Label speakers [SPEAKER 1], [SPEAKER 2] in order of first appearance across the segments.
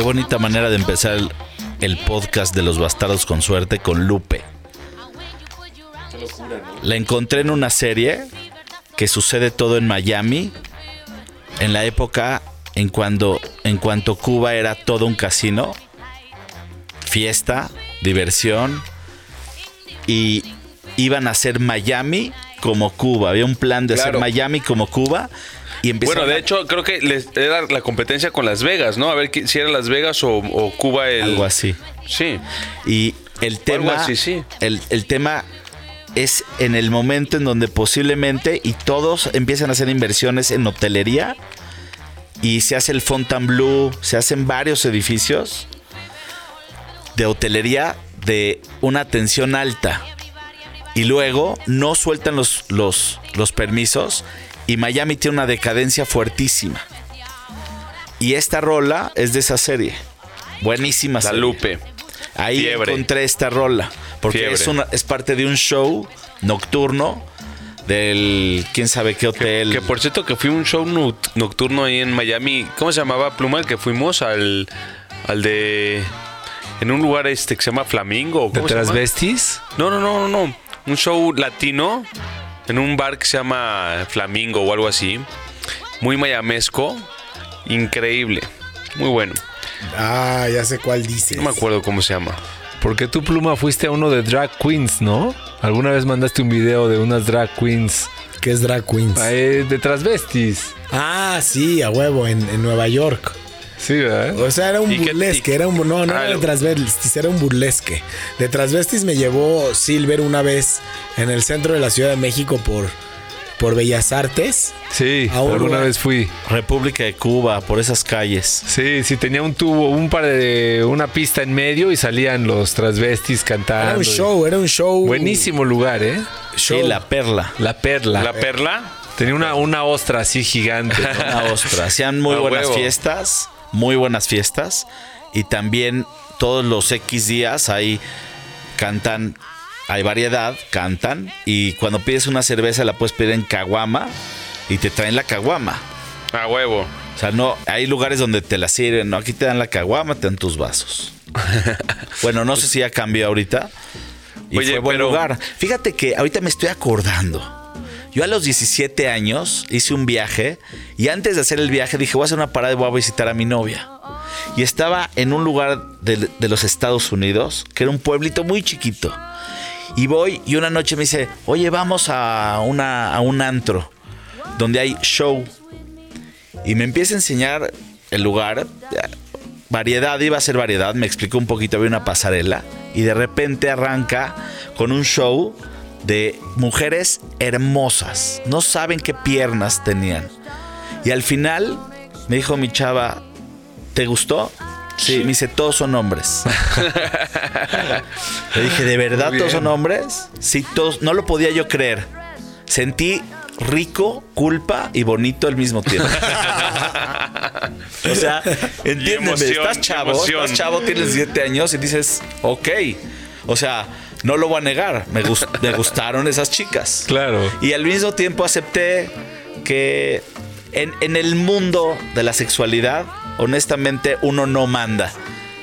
[SPEAKER 1] Qué bonita manera de empezar el, el podcast de los bastardos con suerte con Lupe. La encontré en una serie que sucede todo en Miami, en la época en cuando en cuanto Cuba era todo un casino, fiesta, diversión y iban a hacer Miami como Cuba. Había un plan de hacer. Miami como Cuba y
[SPEAKER 2] Bueno, de
[SPEAKER 1] a-
[SPEAKER 2] hecho, creo que les- era la competencia con Las Vegas, ¿no? A ver si era Las Vegas o, o Cuba el.
[SPEAKER 1] algo así.
[SPEAKER 2] Sí.
[SPEAKER 1] Y el tema,
[SPEAKER 2] así, sí.
[SPEAKER 1] el, el tema es en el momento en donde posiblemente y todos empiezan a hacer inversiones en hotelería y se hace el Fontainebleau, se hacen varios edificios de hotelería de una atención alta y luego no sueltan los, los, los permisos y Miami tiene una decadencia fuertísima. Y esta rola es de esa serie. Buenísima
[SPEAKER 2] La
[SPEAKER 1] serie.
[SPEAKER 2] Lupe.
[SPEAKER 1] Ahí
[SPEAKER 2] Fiebre.
[SPEAKER 1] encontré esta rola. Porque
[SPEAKER 2] Fiebre.
[SPEAKER 1] es, una, es parte de un show nocturno del quién sabe qué hotel.
[SPEAKER 2] Que por cierto que fui a un show nocturno ahí en Miami. ¿Cómo se llamaba Pluma? Que fuimos al, al de. En un lugar este que se llama Flamingo.
[SPEAKER 3] ¿De transvestis?
[SPEAKER 2] No, no, no, no, no. Un show latino en un bar que se llama Flamingo o algo así. Muy mayamesco. Increíble. Muy bueno.
[SPEAKER 4] Ah, ya sé cuál dices.
[SPEAKER 2] No me acuerdo cómo se llama.
[SPEAKER 3] Porque tú, Pluma, fuiste a uno de drag queens, ¿no? Alguna vez mandaste un video de unas drag queens
[SPEAKER 4] ¿Qué es drag queens?
[SPEAKER 3] eh, de transvestis.
[SPEAKER 4] Ah, sí, a huevo, en, en Nueva York.
[SPEAKER 3] Sí, ¿verdad?
[SPEAKER 4] O sea, era un
[SPEAKER 2] ¿Y qué-
[SPEAKER 4] burlesque,
[SPEAKER 2] y-
[SPEAKER 4] era un... No, no
[SPEAKER 2] Ah,
[SPEAKER 4] era de
[SPEAKER 2] lo-
[SPEAKER 4] transvestis, era un burlesque. De transvestis me llevó Silver una vez en el centro de la Ciudad de México por, por Bellas Artes.
[SPEAKER 3] Sí, alguna
[SPEAKER 4] lugar-
[SPEAKER 3] vez fui.
[SPEAKER 1] República de Cuba, por esas calles.
[SPEAKER 3] Sí, sí, tenía un tubo, un par de. una pista en medio y salían los transvestis cantando.
[SPEAKER 4] Era un show, era un show...
[SPEAKER 3] Buenísimo lugar, ¿eh?
[SPEAKER 4] show.
[SPEAKER 1] Sí, la perla.
[SPEAKER 3] La perla.
[SPEAKER 2] La perla.
[SPEAKER 3] Tenía una, una ostra así gigante. ¿no?
[SPEAKER 1] Una ostra. Hacían muy buenas
[SPEAKER 2] huevo.
[SPEAKER 1] fiestas. Muy buenas fiestas. Y también todos los X días ahí cantan. Hay variedad, cantan. Y cuando pides una cerveza la puedes pedir en caguama. Y te traen la caguama.
[SPEAKER 2] A huevo.
[SPEAKER 1] O sea, no, hay lugares donde te la sirven, ¿no? Aquí te dan la caguama, te dan tus vasos. bueno, no sé si ya cambió ahorita. Y
[SPEAKER 2] Oye,
[SPEAKER 1] fue buen
[SPEAKER 2] pero-
[SPEAKER 1] lugar. Fíjate que ahorita me estoy acordando. Yo a los 17 años hice un viaje y antes de hacer el viaje dije, voy a hacer una parada y voy a visitar a mi novia. Y estaba en un lugar de, los Estados Unidos, que era un pueblito muy chiquito. Y voy y una noche me dice, oye, vamos a, una, a un antro donde hay show. Y me empieza a enseñar el lugar. Variedad, iba a ser variedad. Me explicó un poquito, había una pasarela. Y de repente arranca con un show de mujeres hermosas. No saben qué piernas tenían. Y al final me dijo mi chava, ¿te gustó? Sí, me dice, todos son hombres. Le dije, ¿de verdad todos son hombres? Sí, todos. No lo podía yo creer. Sentí rico, culpa y bonito al mismo tiempo. o sea, entiéndeme,
[SPEAKER 2] emoción,
[SPEAKER 1] estás chavo,
[SPEAKER 2] emoción.
[SPEAKER 1] estás chavo, tienes 7 años y dices, ok. O sea, no lo voy a negar, me, me gustaron esas chicas.
[SPEAKER 3] Claro.
[SPEAKER 1] Y al mismo tiempo acepté que en, en el mundo de la sexualidad, honestamente, uno no manda.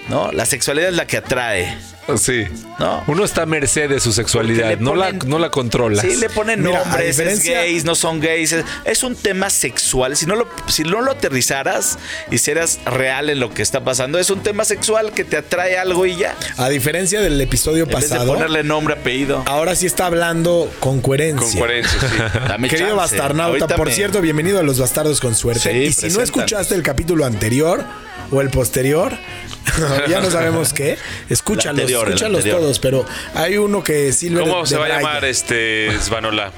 [SPEAKER 1] ¿No? La sexualidad es la que atrae.
[SPEAKER 3] Sí.
[SPEAKER 1] ¿No?
[SPEAKER 3] Uno está a merced de su sexualidad, no, la, no la controlas.
[SPEAKER 1] Sí, le ponen
[SPEAKER 4] Mira,
[SPEAKER 1] nombres, es gays, no son gays. Es, es un tema sexual. Si no, lo, si no lo aterrizaras y seras real en lo que está pasando, es un tema sexual que te atrae algo y ya.
[SPEAKER 4] A diferencia del episodio
[SPEAKER 1] En vez de
[SPEAKER 4] pasado,
[SPEAKER 1] ponerle nombre, apellido.
[SPEAKER 4] ahora sí está hablando con coherencia.
[SPEAKER 2] Con coherencia, sí.
[SPEAKER 1] Dame
[SPEAKER 4] Querido
[SPEAKER 1] chance.
[SPEAKER 4] Bastarnauta,
[SPEAKER 1] Ahorita
[SPEAKER 4] por
[SPEAKER 1] me-
[SPEAKER 4] cierto, bienvenido a Los Bastardos con Suerte.
[SPEAKER 1] Sí,
[SPEAKER 4] y si no escuchaste el capítulo anterior o el posterior, ya no sabemos qué, escúchalos,
[SPEAKER 1] Anterior, el
[SPEAKER 4] escúchalos
[SPEAKER 1] anterior.
[SPEAKER 4] todos, pero hay uno que Silver
[SPEAKER 2] ¿Cómo
[SPEAKER 4] de
[SPEAKER 2] se va a llamar este Svanola?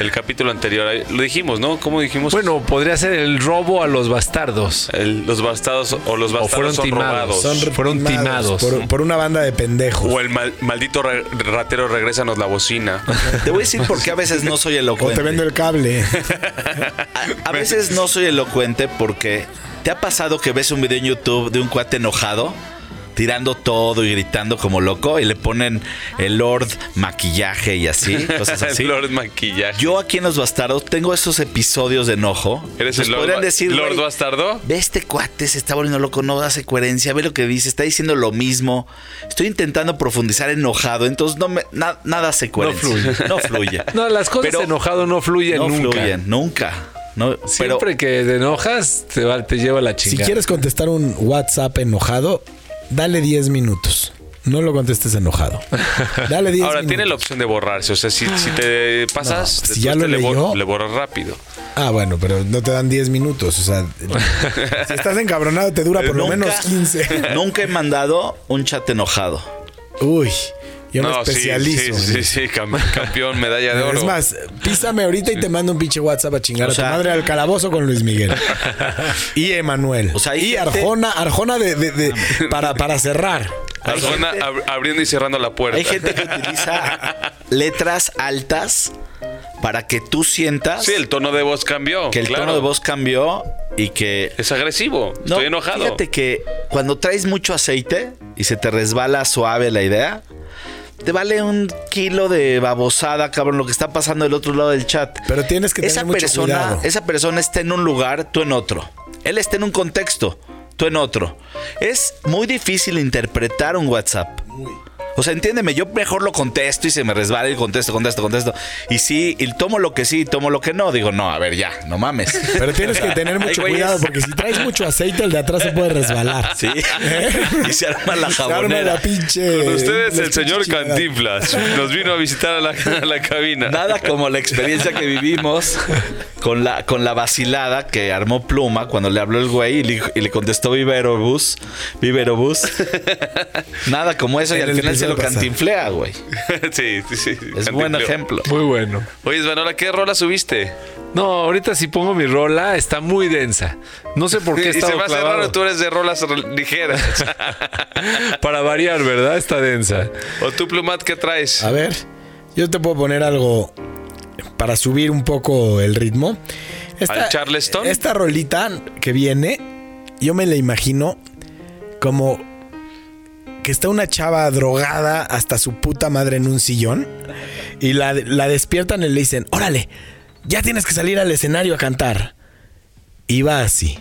[SPEAKER 2] el capítulo anterior. Lo dijimos, ¿no? ¿Cómo dijimos?
[SPEAKER 3] Bueno, podría ser el robo a los bastardos.
[SPEAKER 2] El- los bastardos o los
[SPEAKER 3] O
[SPEAKER 2] bastardos
[SPEAKER 3] fueron
[SPEAKER 2] son
[SPEAKER 3] timados.
[SPEAKER 2] robados.
[SPEAKER 4] Son
[SPEAKER 3] Fueron timados.
[SPEAKER 4] Por, por una banda de pendejos.
[SPEAKER 2] O el mal- maldito re- ratero regrésanos la bocina.
[SPEAKER 1] Te voy a decir por qué a veces no soy
[SPEAKER 4] O
[SPEAKER 1] elocuente.
[SPEAKER 4] te vendo el cable.
[SPEAKER 1] A, a veces no soy elocuente porque te ha pasado que ves un video en YouTube de un cuate enojado tirando todo y gritando como loco y le ponen el Lord maquillaje y así, cosas así.
[SPEAKER 2] El Lord maquillaje.
[SPEAKER 1] Yo aquí en Los Bastardos tengo esos episodios de enojo.
[SPEAKER 2] ¿Eres el Lord,
[SPEAKER 1] podrían decir,
[SPEAKER 2] Lord bastardo?
[SPEAKER 1] Ve este cuate, se está volviendo loco, no hace coherencia, ve lo que dice, está diciendo lo mismo. Estoy intentando profundizar enojado, entonces no me, na- nada hace coherencia.
[SPEAKER 3] fluye.
[SPEAKER 1] No fluye.
[SPEAKER 3] No, las cosas
[SPEAKER 1] Pero
[SPEAKER 3] enojado no fluyen
[SPEAKER 1] no
[SPEAKER 3] nunca.
[SPEAKER 1] fluyen, nunca. No, pero
[SPEAKER 3] Siempre que te enojas, te, va- te lleva la
[SPEAKER 4] Si
[SPEAKER 3] chingada.
[SPEAKER 4] quieres contestar un WhatsApp enojado, dale 10 minutos. No lo contestes enojado. Dale 10
[SPEAKER 2] Ahora,
[SPEAKER 4] minutos.
[SPEAKER 2] tiene la opción de borrarse. O sea, si, si te pasas,
[SPEAKER 4] No, si ya lo
[SPEAKER 2] te le, bor-
[SPEAKER 4] leyó-
[SPEAKER 2] le borras rápido.
[SPEAKER 4] Ah, bueno, pero no te dan 10 minutos. O sea, si estás encabronado, te dura por lo menos 15.
[SPEAKER 1] Nunca he mandado un chat enojado.
[SPEAKER 4] Uy, yo me
[SPEAKER 2] No, sí,
[SPEAKER 4] especializo.
[SPEAKER 2] Sí, sí, sí, cam- campeón, medalla de oro.
[SPEAKER 4] Es más, písame ahorita y te mando un pinche WhatsApp a chingar
[SPEAKER 1] O
[SPEAKER 4] a tu madre al calabozo con Luis Miguel. y Emanuel.
[SPEAKER 1] O sea,
[SPEAKER 4] y Arjona, Arjona de, de- de- para, para cerrar.
[SPEAKER 2] Arjona abriendo y cerrando la puerta.
[SPEAKER 1] Hay gente que utiliza letras altas para que tú sientas
[SPEAKER 2] Sí, el tono de voz cambió.
[SPEAKER 1] que el
[SPEAKER 2] claro.
[SPEAKER 1] tono de voz cambió y que
[SPEAKER 2] Es agresivo.
[SPEAKER 1] No,
[SPEAKER 2] Estoy enojado.
[SPEAKER 1] Fíjate que cuando traes mucho aceite y se te resbala suave la idea, te vale un kilo de babosada, cabrón, lo que está pasando del otro lado del chat.
[SPEAKER 4] Pero tienes que
[SPEAKER 1] esa
[SPEAKER 4] tener mucho
[SPEAKER 1] persona,
[SPEAKER 4] cuidado.
[SPEAKER 1] esa persona está en un lugar, tú en otro. Él está en un contexto, tú en otro. Es muy difícil interpretar un WhatsApp. O sea, entiéndeme, yo mejor lo contesto y se me resbala y contesto, contesto, contesto. Y sí, y tomo lo que sí y tomo lo que no. Digo, no, a ver, ya, no mames.
[SPEAKER 4] Pero tienes que tener mucho cuidado porque si traes mucho aceite, el de atrás se puede resbalar.
[SPEAKER 1] Sí. y se arma la
[SPEAKER 4] Se arma
[SPEAKER 1] jabonera.
[SPEAKER 4] la pinche.
[SPEAKER 2] Con ustedes, el señor. Cantinflas. Nos vino a visitar a la, a la cabina.
[SPEAKER 1] Nada como la experiencia que vivimos con la, con la vacilada que armó Pluma cuando le habló el güey y le, y le contestó Viverobus. Viverobus. Nada como eso y al final se lo
[SPEAKER 4] pasado.
[SPEAKER 1] cantinflea, güey.
[SPEAKER 2] sí, sí, sí.
[SPEAKER 1] Es buen ejemplo.
[SPEAKER 3] Muy bueno.
[SPEAKER 2] Oye, Svanola, ¿qué rola subiste?
[SPEAKER 3] No, ahorita si pongo mi rola, está muy densa. No sé por qué
[SPEAKER 2] y se me hace raro, tú eres de rolas ligeras.
[SPEAKER 3] Para variar, ¿verdad? Está densa.
[SPEAKER 2] ¿O tú, Plumat, qué traes?
[SPEAKER 4] A ver, yo te puedo poner algo para subir un poco el ritmo.
[SPEAKER 2] ¿Al Charleston?
[SPEAKER 4] Esta rolita que viene, yo me la imagino como que está una chava drogada hasta su puta madre en un sillón y la, la despiertan y le dicen, órale, ya tienes que salir al escenario a cantar. Y va así.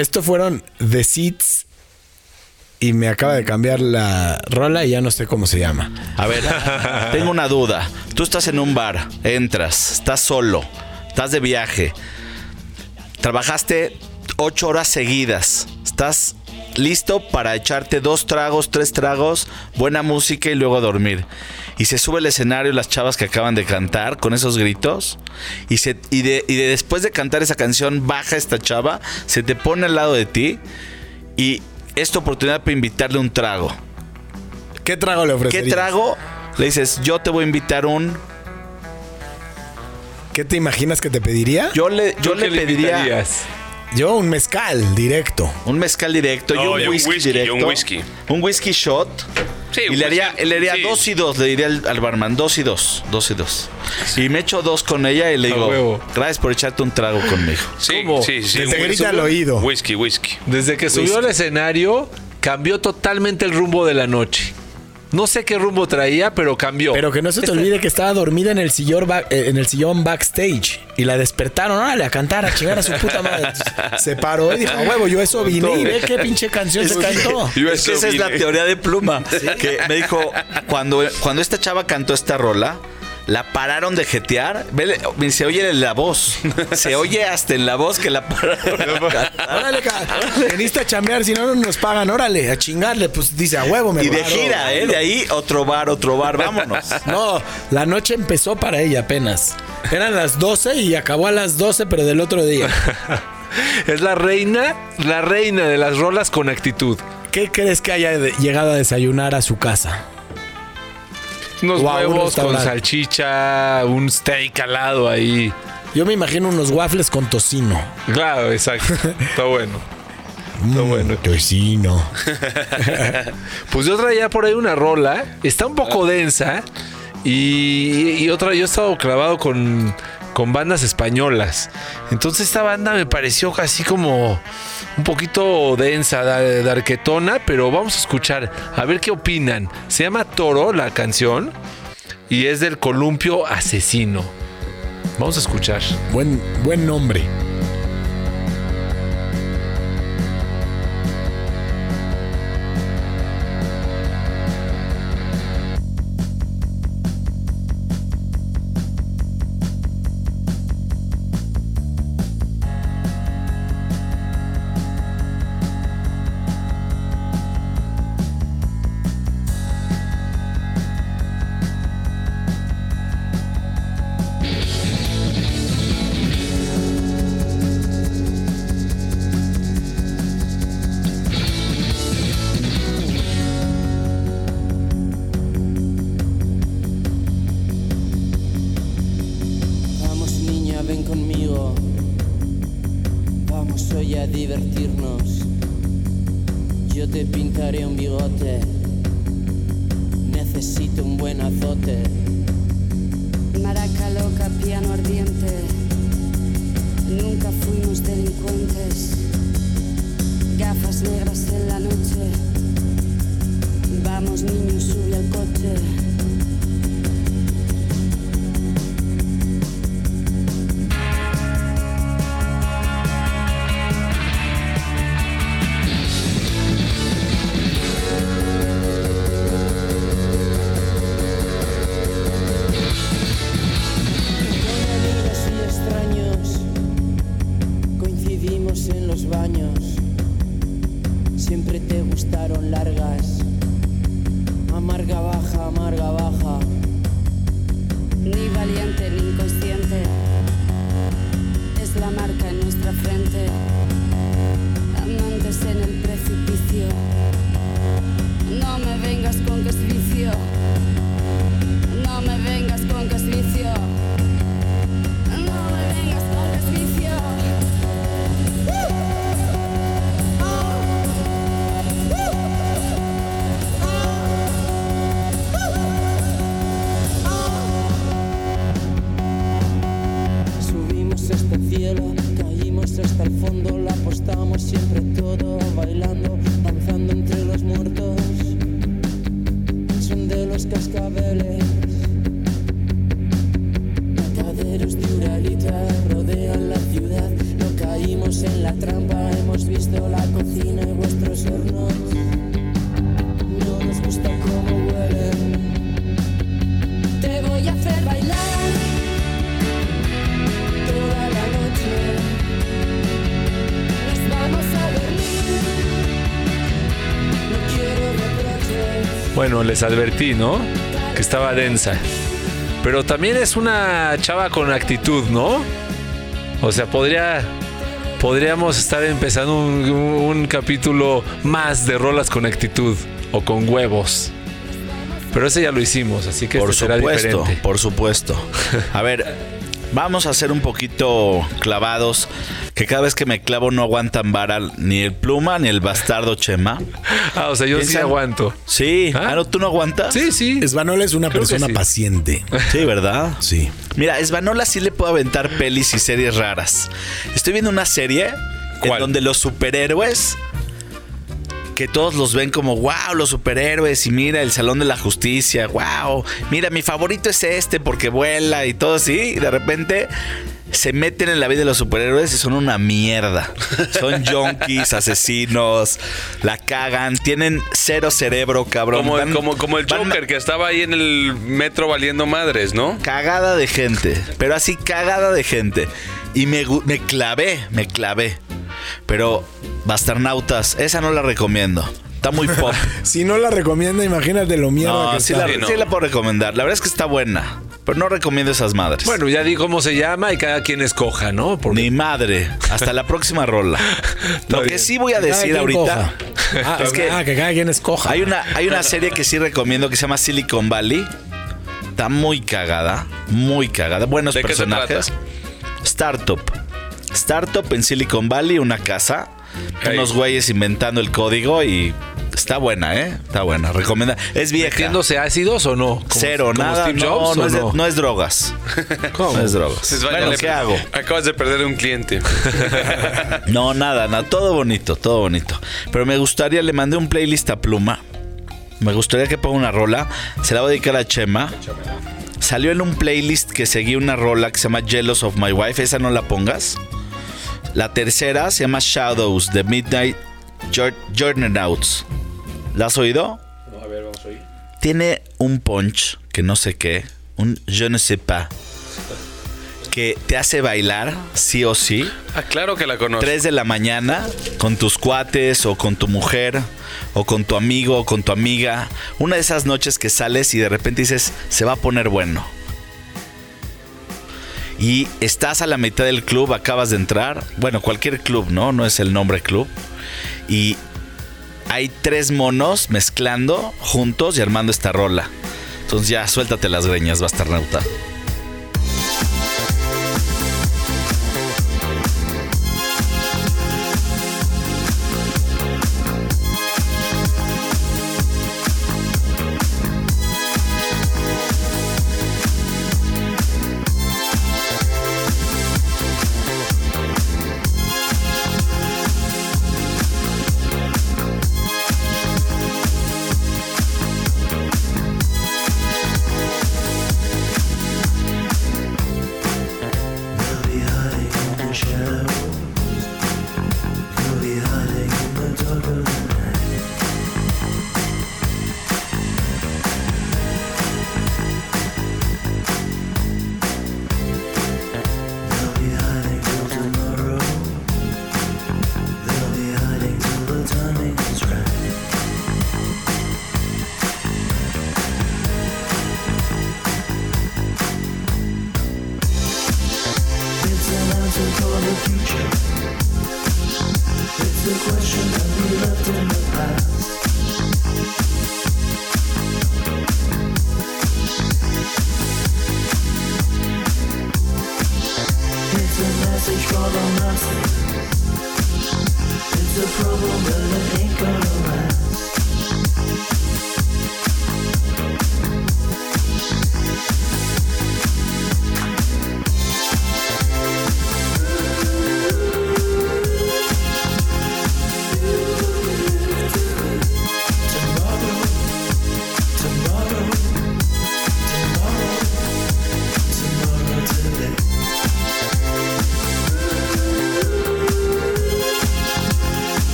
[SPEAKER 4] Esto fueron The Seeds y me acaba de cambiar la rola y ya no sé cómo se llama.
[SPEAKER 1] A ver, tengo una duda. Tú estás en un bar, entras, estás solo, estás de viaje, trabajaste ocho horas seguidas, estás listo para echarte dos tragos, tres tragos, buena música y luego a dormir. Y se sube al escenario las chavas que acaban de cantar con esos gritos. Y, se, y, de, y de después de cantar esa canción, baja esta chava, se te pone al lado de ti y es tu oportunidad para invitarle un trago.
[SPEAKER 4] ¿Qué trago le
[SPEAKER 1] ¿Qué
[SPEAKER 4] ofrecerías?
[SPEAKER 1] trago? Le dices, yo te voy a invitar un.
[SPEAKER 4] ¿Qué te imaginas que te pediría?
[SPEAKER 1] Yo le, yo
[SPEAKER 3] ¿Tú
[SPEAKER 1] le
[SPEAKER 3] qué
[SPEAKER 1] pediría
[SPEAKER 3] invitarías?
[SPEAKER 4] Yo un mezcal directo.
[SPEAKER 1] un mezcal directo y
[SPEAKER 2] No,
[SPEAKER 1] un
[SPEAKER 2] y un
[SPEAKER 1] whisky,
[SPEAKER 2] whisky,
[SPEAKER 1] directo.
[SPEAKER 2] un whisky.
[SPEAKER 1] Un whisky shot.
[SPEAKER 2] Sí,
[SPEAKER 1] y le haría, le haría
[SPEAKER 2] sí.
[SPEAKER 1] dos y dos, le diría al, al barman, dos y dos, dos y dos. Y me echo dos con ella y le digo, gracias por echarte un trago conmigo.
[SPEAKER 2] Sí,
[SPEAKER 3] ¿Cómo?
[SPEAKER 2] sí, sí. Whisky.
[SPEAKER 4] grita al oído.
[SPEAKER 2] Whisky, whisky.
[SPEAKER 3] Desde que subió al escenario, cambió totalmente el rumbo de la noche. No sé qué rumbo traía, pero cambió.
[SPEAKER 4] Pero que no se te olvide que estaba dormida en el sillón, eh, en el sillón backstage. Y la despertaron, órale, a cantar, a chingar a su puta madre. Se paró y dijo, "A huevo, yo eso vine y ve qué pinche canción se cantó.
[SPEAKER 2] Yo
[SPEAKER 1] Es que esa es la teoría de Pluma. Que me dijo, cuando, cuando esta chava cantó esta rola, la pararon de jetear. Vele, se oye en la voz. Se oye hasta en la voz que la pararon.
[SPEAKER 4] Órale, veniste a chambear, si no, no nos pagan, órale, a chingarle. Pues dice, a huevo, me
[SPEAKER 1] Y de
[SPEAKER 4] paro".
[SPEAKER 1] gira, ¿eh? De ahí otro bar, otro bar, vámonos.
[SPEAKER 4] No, la noche empezó para ella apenas. Eran las 12 y acabó a las 12, pero del otro día.
[SPEAKER 3] es la reina, la reina de las rolas con actitud.
[SPEAKER 4] ¿Qué crees que haya llegado a desayunar a su casa?
[SPEAKER 3] Unos
[SPEAKER 4] un
[SPEAKER 3] huevos con salchicha, un steak al lado ahí.
[SPEAKER 4] Yo me imagino unos waffles con tocino.
[SPEAKER 3] Claro, exacto. Está bueno. Está bueno.
[SPEAKER 4] Tocino.
[SPEAKER 3] Pues yo traía por ahí una rola. Está un poco densa. Y, y otra, yo he estado clavado con, con bandas españolas. Entonces esta banda me pareció así como un poquito densa, da- darquetona, pero vamos a escuchar, a ver qué opinan. Se llama Toro la canción y es del columpio asesino. Vamos a escuchar.
[SPEAKER 4] Buen, buen nombre.
[SPEAKER 3] Bueno, les advertí, ¿no? Que estaba densa. Pero también es una chava con actitud, ¿no? O sea, podría. Podríamos estar empezando un, un capítulo más de rolas con actitud o con huevos. Pero ese ya lo hicimos, así que
[SPEAKER 1] Por
[SPEAKER 3] este será
[SPEAKER 1] supuesto,
[SPEAKER 3] diferente.
[SPEAKER 1] por supuesto. A ver, vamos a ser un poquito clavados. Que cada vez que me clavo no aguantan vara ni el pluma ni el bastardo Chema.
[SPEAKER 3] Ah, o sea, yo sí aguanto.
[SPEAKER 1] Sí,
[SPEAKER 3] ¿Ah?
[SPEAKER 1] ah, ¿no, ¿tú no aguantas?
[SPEAKER 3] Sí, sí.
[SPEAKER 4] Esvanola es una
[SPEAKER 3] Creo
[SPEAKER 4] persona
[SPEAKER 3] sí.
[SPEAKER 4] paciente.
[SPEAKER 1] Sí, ¿verdad?
[SPEAKER 4] Sí.
[SPEAKER 1] Mira, Esvanola sí le puedo aventar pelis y series raras. Estoy viendo una serie en donde los superhéroes, que todos los ven como, wow, los superhéroes, y mira el Salón de la Justicia, wow, mira, mi favorito es este porque vuela y todo así, y de repente se meten en la vida de los superhéroes y son una mierda. Son junkies, asesinos, la cagan, tienen cero cerebro, cabrón.
[SPEAKER 2] Como,
[SPEAKER 1] Van-
[SPEAKER 2] como, como el
[SPEAKER 1] van-
[SPEAKER 2] Joker que estaba ahí en el metro valiendo madres, ¿no?
[SPEAKER 1] cagada de gente, pero así cagada de gente. Y me, me clavé, me clavé. Pero Basternautas, esa no la recomiendo. Está muy pop.
[SPEAKER 4] Si no la recomienda, imagínate lo mierda
[SPEAKER 1] No,
[SPEAKER 4] que
[SPEAKER 1] sí
[SPEAKER 4] está.
[SPEAKER 1] la,
[SPEAKER 2] Sí, no.
[SPEAKER 1] sí la puedo recomendar. La verdad es que está buena. Pero no recomiendo esas madres.
[SPEAKER 3] Bueno, ya di cómo se llama y cada quien escoja, ¿no? Porque-
[SPEAKER 1] Ni madre. Hasta la próxima rola. Lo que sí voy a decir ahorita.
[SPEAKER 4] Ah,
[SPEAKER 1] es que
[SPEAKER 4] ah, que cada quien escoja.
[SPEAKER 1] Hay una, hay una serie que sí recomiendo que se llama Silicon Valley. Está muy cagada. Muy cagada. Buenos
[SPEAKER 2] ¿De qué se
[SPEAKER 1] personajes. Startup. Startup en Silicon Valley, una casa.
[SPEAKER 2] Hey.
[SPEAKER 1] Unos güeyes inventando el código y está buena, ¿eh? Está buena. Recomienda. Es vieja.
[SPEAKER 3] ¿Metiéndose ácidos o no?
[SPEAKER 1] Cero, nada.
[SPEAKER 3] Steve
[SPEAKER 1] no,
[SPEAKER 3] Jobs,
[SPEAKER 1] no
[SPEAKER 3] ¿o
[SPEAKER 1] es, de-
[SPEAKER 3] no?
[SPEAKER 1] no es drogas.
[SPEAKER 3] ¿Cómo?
[SPEAKER 1] No es drogas.
[SPEAKER 2] Vaya,
[SPEAKER 1] Bueno, ¿qué hago?
[SPEAKER 2] Acabas de perder un cliente.
[SPEAKER 1] No, nada, nada. Todo bonito, todo bonito. Pero me gustaría, le mandé un playlist a Pluma. Me gustaría que ponga una rola. Se la voy a dedicar a Chema. Salió en un playlist que seguí una rola que se llama Jealous of My Wife. Esa no la pongas. La tercera se llama Shadows de Midnight Jour- Journeyouts. ¿La has oído? a ver, vamos a oír. Tiene un punch que no sé qué. Un je ne sais pas. Que te hace bailar, sí o sí.
[SPEAKER 2] Ah, claro que la conozco.
[SPEAKER 1] 3 de la mañana con tus cuates o con tu mujer o con tu amigo o con tu amiga. Una de esas noches que sales y de repente dices, se va a poner bueno. Y estás a la mitad del club, acabas de entrar. Bueno, cualquier club, ¿no? No es el nombre club. Y hay tres monos mezclando juntos y armando esta rola. Entonces ya, suéltate las greñas, bastarnauta.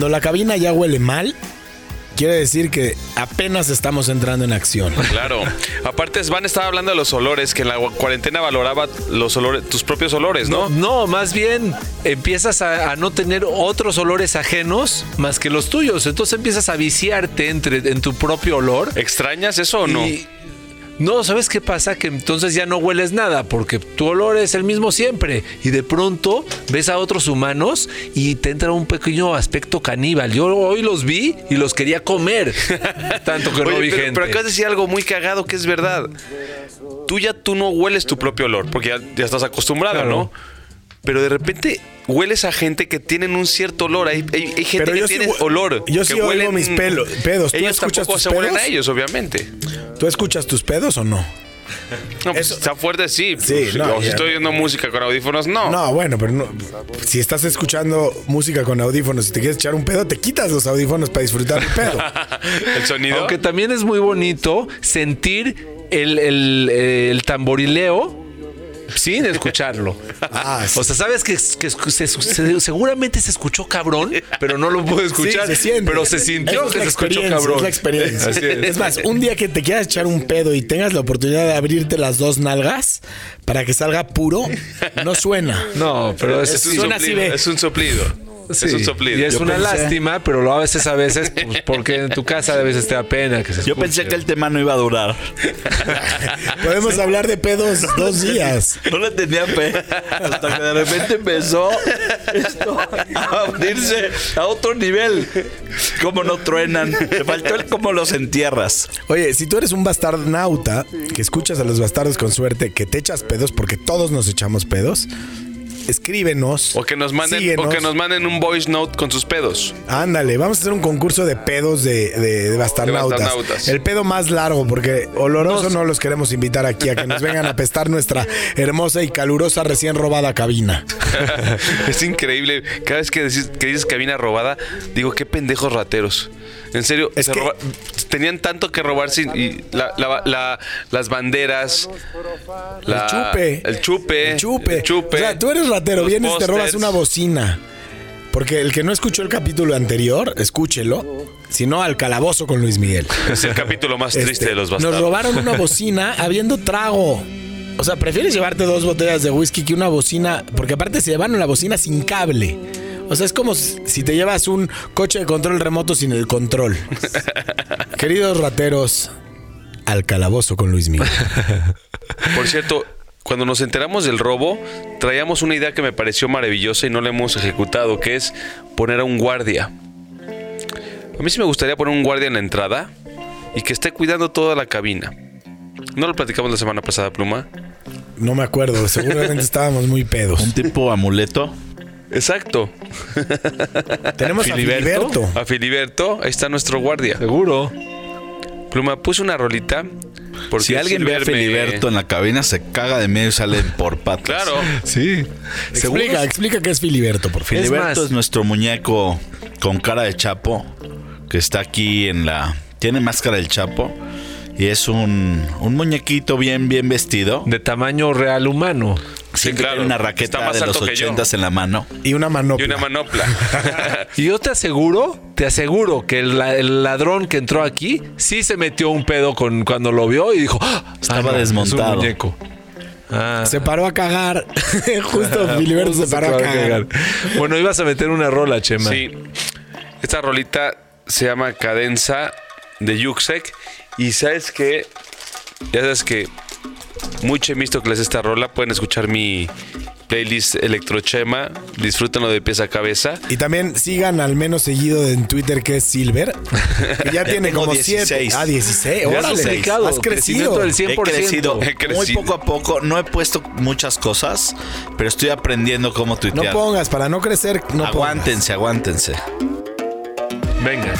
[SPEAKER 4] Cuando la cabina ya huele mal, quiere decir que apenas estamos entrando en acción.
[SPEAKER 2] Claro. Aparte, Svan estaba hablando de los olores, que en la cuarentena valoraba los olores, tus propios olores, ¿no?
[SPEAKER 3] No, más bien empiezas a, a no tener otros olores ajenos más que los tuyos. Entonces empiezas a viciarte entre, en tu propio olor.
[SPEAKER 2] ¿Extrañas eso o no?
[SPEAKER 3] Y- no, ¿sabes qué pasa? Que entonces ya no hueles nada porque tu olor es el mismo siempre. Y de pronto ves a otros humanos y te entra un pequeño aspecto caníbal. Yo hoy los vi y los quería comer. Tanto que no vi
[SPEAKER 2] pero,
[SPEAKER 3] gente.
[SPEAKER 2] pero acabas de decir algo muy cagado que es verdad. Tú ya tú no hueles tu propio olor, porque ya, ya estás acostumbrado,
[SPEAKER 3] Claro.
[SPEAKER 2] ¿no? Pero de repente hueles a gente que tienen un cierto olor. Hay, hay- hay gente
[SPEAKER 4] Pero
[SPEAKER 2] que
[SPEAKER 4] sí
[SPEAKER 2] tiene olor.
[SPEAKER 4] yo
[SPEAKER 2] que
[SPEAKER 4] sí oigo mis pelo- pedos. ¿Tú
[SPEAKER 2] Ellos
[SPEAKER 4] escuchas
[SPEAKER 2] tampoco
[SPEAKER 4] tus
[SPEAKER 2] se huelen
[SPEAKER 4] pedos?
[SPEAKER 2] a ellos, obviamente.
[SPEAKER 4] ¿Tú escuchas tus pedos o no?
[SPEAKER 2] No, pues,
[SPEAKER 4] Eso-
[SPEAKER 2] está fuerte, sí.
[SPEAKER 4] Sí,
[SPEAKER 2] Pues,
[SPEAKER 4] no,
[SPEAKER 2] o si
[SPEAKER 4] ya.
[SPEAKER 2] estoy oyendo música con audífonos, no.
[SPEAKER 4] No, bueno, pero no. Si estás escuchando música con audífonos y te quieres echar un pedo, te quitas los audífonos para disfrutar el pedo.
[SPEAKER 2] El sonido.
[SPEAKER 3] Aunque también es muy bonito sentir el, el- el tamborileo sin escucharlo.
[SPEAKER 4] Ah, sí.
[SPEAKER 3] O sea, sabes que, que se- se- seguramente se escuchó cabrón, pero no lo pude escuchar.
[SPEAKER 4] Sí, se siente.
[SPEAKER 3] Pero se sintió
[SPEAKER 4] es
[SPEAKER 3] que se escuchó cabrón.
[SPEAKER 4] Es la experiencia.
[SPEAKER 3] Es.
[SPEAKER 4] Es más, un día que te quieras echar un pedo y tengas la oportunidad de abrirte las dos nalgas para que salga puro, no suena.
[SPEAKER 3] No, pero es,
[SPEAKER 2] un
[SPEAKER 4] así,
[SPEAKER 2] soplido, es un soplido.
[SPEAKER 3] Sí,
[SPEAKER 2] Es un soplido.
[SPEAKER 3] Y es
[SPEAKER 1] Yo
[SPEAKER 3] una
[SPEAKER 1] pensé-
[SPEAKER 3] lástima, pero lo a veces a veces, pues, porque en tu casa a veces te da pena que se
[SPEAKER 1] Yo
[SPEAKER 3] escuche.
[SPEAKER 1] pensé que el tema no iba a durar.
[SPEAKER 4] Podemos hablar de pedos dos días.
[SPEAKER 1] No le tenía fe. Hasta que de repente empezó esto a abrirse a otro nivel. Cómo no truenan. Te faltó el cómo los entierras.
[SPEAKER 4] Oye, si tú eres un bastardnauta que escuchas a los bastardos con suerte, que te echas pedos, porque todos nos echamos pedos, escríbenos.
[SPEAKER 2] O que nos manden, o que nos manden un voice note con sus pedos.
[SPEAKER 4] Ándale, vamos a hacer un concurso de pedos de, de, de bastarnautas.
[SPEAKER 2] De bastarnautas.
[SPEAKER 4] El pedo más largo, porque oloroso no los queremos invitar aquí a que nos vengan a pestar nuestra hermosa y calurosa recién robada cabina.
[SPEAKER 2] es increíble. Cada vez que dices, que dices cabina robada, digo, qué pendejos rateros. En serio,
[SPEAKER 4] Es
[SPEAKER 2] se
[SPEAKER 4] que-
[SPEAKER 2] roba- tenían tanto que robarse y la- la- la- las banderas,
[SPEAKER 4] el chupe.
[SPEAKER 2] el chupe,
[SPEAKER 4] El chupe.
[SPEAKER 2] el chupe,
[SPEAKER 4] O sea, tú eres ratero, vienes y te robas una bocina. Porque el que no escuchó el capítulo anterior, escúchelo. Si no, al calabozo con Luis Miguel.
[SPEAKER 2] Es el capítulo más triste
[SPEAKER 4] Este,
[SPEAKER 2] de los bastardos.
[SPEAKER 4] Nos robaron una bocina habiendo trago. O sea, prefieres llevarte dos botellas de whisky que una bocina, porque aparte se llevaron la bocina sin cable. O sea, es como si te llevas un coche de control remoto sin el control. Queridos rateros, al calabozo con Luis Miguel.
[SPEAKER 2] Por cierto, cuando nos enteramos del robo, traíamos una idea que me pareció maravillosa y no la hemos ejecutado, que es poner a un guardia. A mí sí me gustaría poner un guardia en la entrada y que esté cuidando toda la cabina. ¿No lo platicamos la semana pasada, Pluma?
[SPEAKER 4] No me acuerdo, seguramente estábamos muy pedos.
[SPEAKER 1] Un tipo amuleto.
[SPEAKER 2] Exacto.
[SPEAKER 4] Tenemos a
[SPEAKER 3] ¿Filiberto?
[SPEAKER 2] A Filiberto, ahí está nuestro guardia.
[SPEAKER 3] Seguro.
[SPEAKER 2] Pluma, puse una rolita. Porque
[SPEAKER 1] Si alguien ve a Filiberto en la cabina, se caga de miedo y sale por patas.
[SPEAKER 2] Claro.
[SPEAKER 3] Sí.
[SPEAKER 4] Explica, explica qué es Filiberto, por favor.
[SPEAKER 1] Filiberto
[SPEAKER 3] Es
[SPEAKER 1] es, nuestro muñeco con cara de chapo que está aquí en la. Tiene máscara del chapo y es un, un muñequito bien, bien vestido.
[SPEAKER 3] De tamaño real humano.
[SPEAKER 1] Siempre
[SPEAKER 2] claro.
[SPEAKER 1] tiene una
[SPEAKER 2] Está
[SPEAKER 1] raqueta
[SPEAKER 2] más
[SPEAKER 1] de los
[SPEAKER 2] alto que yo.
[SPEAKER 1] ochentas en la mano.
[SPEAKER 4] Y una
[SPEAKER 2] Y
[SPEAKER 4] manopla.
[SPEAKER 2] una manopla.
[SPEAKER 3] Y yo te aseguro, te aseguro que el, la- el ladrón que entró aquí sí se metió un pedo con cuando lo vio y dijo, "Ah,
[SPEAKER 1] Estaba
[SPEAKER 3] no,
[SPEAKER 1] desmontado.
[SPEAKER 3] Es un muñeco. Ah.
[SPEAKER 4] Se paró a cagar. Justo Filiberto se paró a cagar.
[SPEAKER 3] Bueno, ibas a meter una rola, Chema.
[SPEAKER 2] Sí. Esta rolita se llama Cadenza de Yuxek. Y sabes que, ya sabes que muy chemisto que les esta rola. Pueden escuchar mi playlist Electrochema. Disfrútenlo de pieza a cabeza.
[SPEAKER 4] Y también sigan al menos seguido en Twitter que es Silver. Que ya tiene como
[SPEAKER 1] 16.
[SPEAKER 4] 7. Ah, 16.
[SPEAKER 3] Ya has
[SPEAKER 4] Órale. Has crecido.
[SPEAKER 3] Del 100%.
[SPEAKER 1] He crecido,
[SPEAKER 2] He
[SPEAKER 1] muy
[SPEAKER 2] crecido.
[SPEAKER 1] poco a poco. No he puesto muchas cosas, pero estoy aprendiendo cómo
[SPEAKER 4] No
[SPEAKER 1] tuitear.
[SPEAKER 4] pongas, para no crecer, no pongas.
[SPEAKER 1] aguántense, aguántense.
[SPEAKER 3] Venga.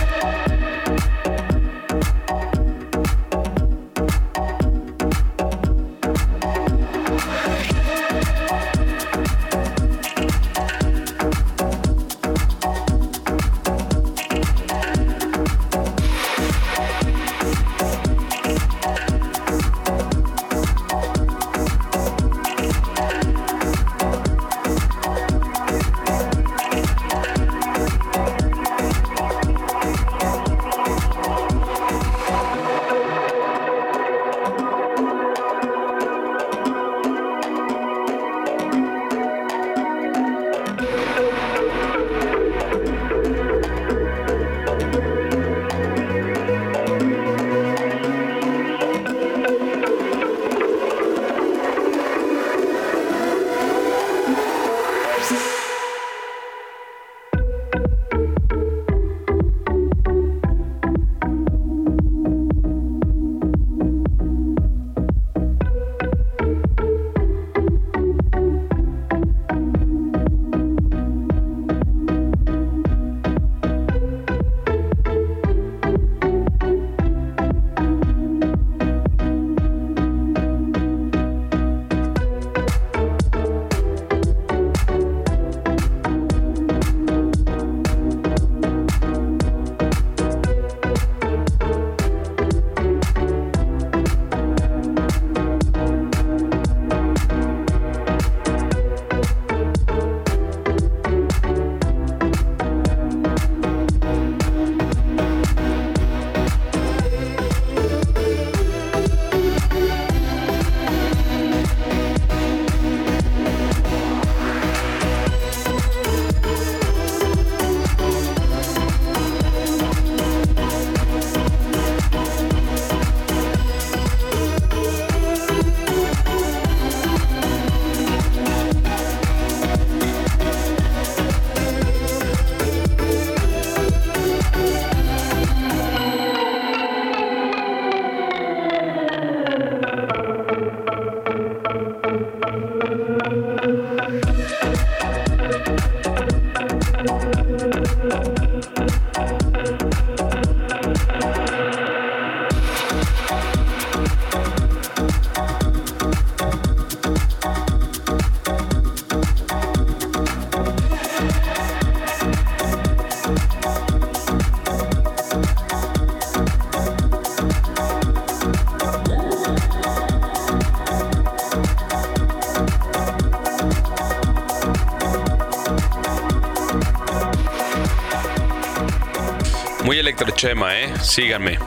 [SPEAKER 2] Electrochema, ¿eh? Síganme.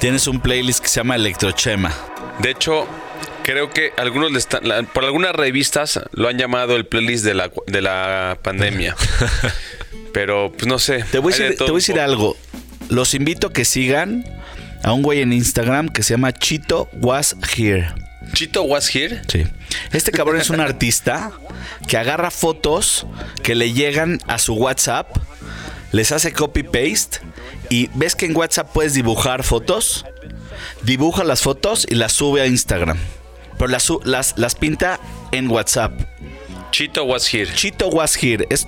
[SPEAKER 1] Tienes un playlist que se llama Electrochema.
[SPEAKER 2] De hecho, creo que algunos le están, la- por algunas revistas lo han llamado el playlist de la, de la pandemia. Pero, pues no sé.
[SPEAKER 1] Te voy a decir, te voy a decir algo. Los invito a que sigan a un güey en Instagram que se llama Chito Was Here.
[SPEAKER 2] Chito was here.
[SPEAKER 1] Sí. Este cabrón es un artista que agarra fotos que le llegan a su WhatsApp, les hace copy-paste y ves que en WhatsApp puedes dibujar fotos, dibuja las fotos y las sube a Instagram. Pero las, las, las pinta en WhatsApp.
[SPEAKER 2] Chito was here.
[SPEAKER 1] Chito Was Here. Es,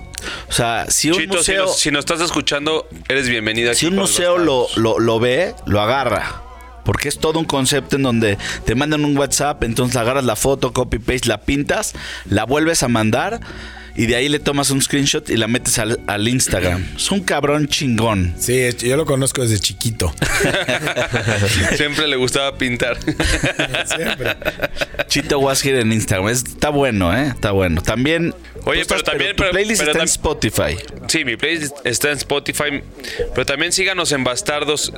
[SPEAKER 1] o sea, si un
[SPEAKER 2] Chito, si
[SPEAKER 1] museo...
[SPEAKER 2] nos, si nos estás escuchando, eres bienvenido aquí.
[SPEAKER 1] Si un museo lo, lo, lo ve, lo agarra. Porque es todo un concepto en donde te mandan un WhatsApp, entonces agarras la foto, copy paste, la pintas, la vuelves a mandar y de ahí le tomas un screenshot y la metes al, al Instagram. Es un cabrón chingón.
[SPEAKER 4] Sí, yo lo conozco desde chiquito.
[SPEAKER 2] Siempre le gustaba pintar.
[SPEAKER 4] Siempre.
[SPEAKER 1] Chito Was Here en Instagram. Es- está bueno, ¿eh? Está bueno. También.
[SPEAKER 2] Oye, pero también-
[SPEAKER 1] tu
[SPEAKER 2] pero-
[SPEAKER 1] playlist
[SPEAKER 2] pero
[SPEAKER 1] está en Spotify.
[SPEAKER 2] Sí, mi playlist está en Spotify. Pero también síganos en Bastardos.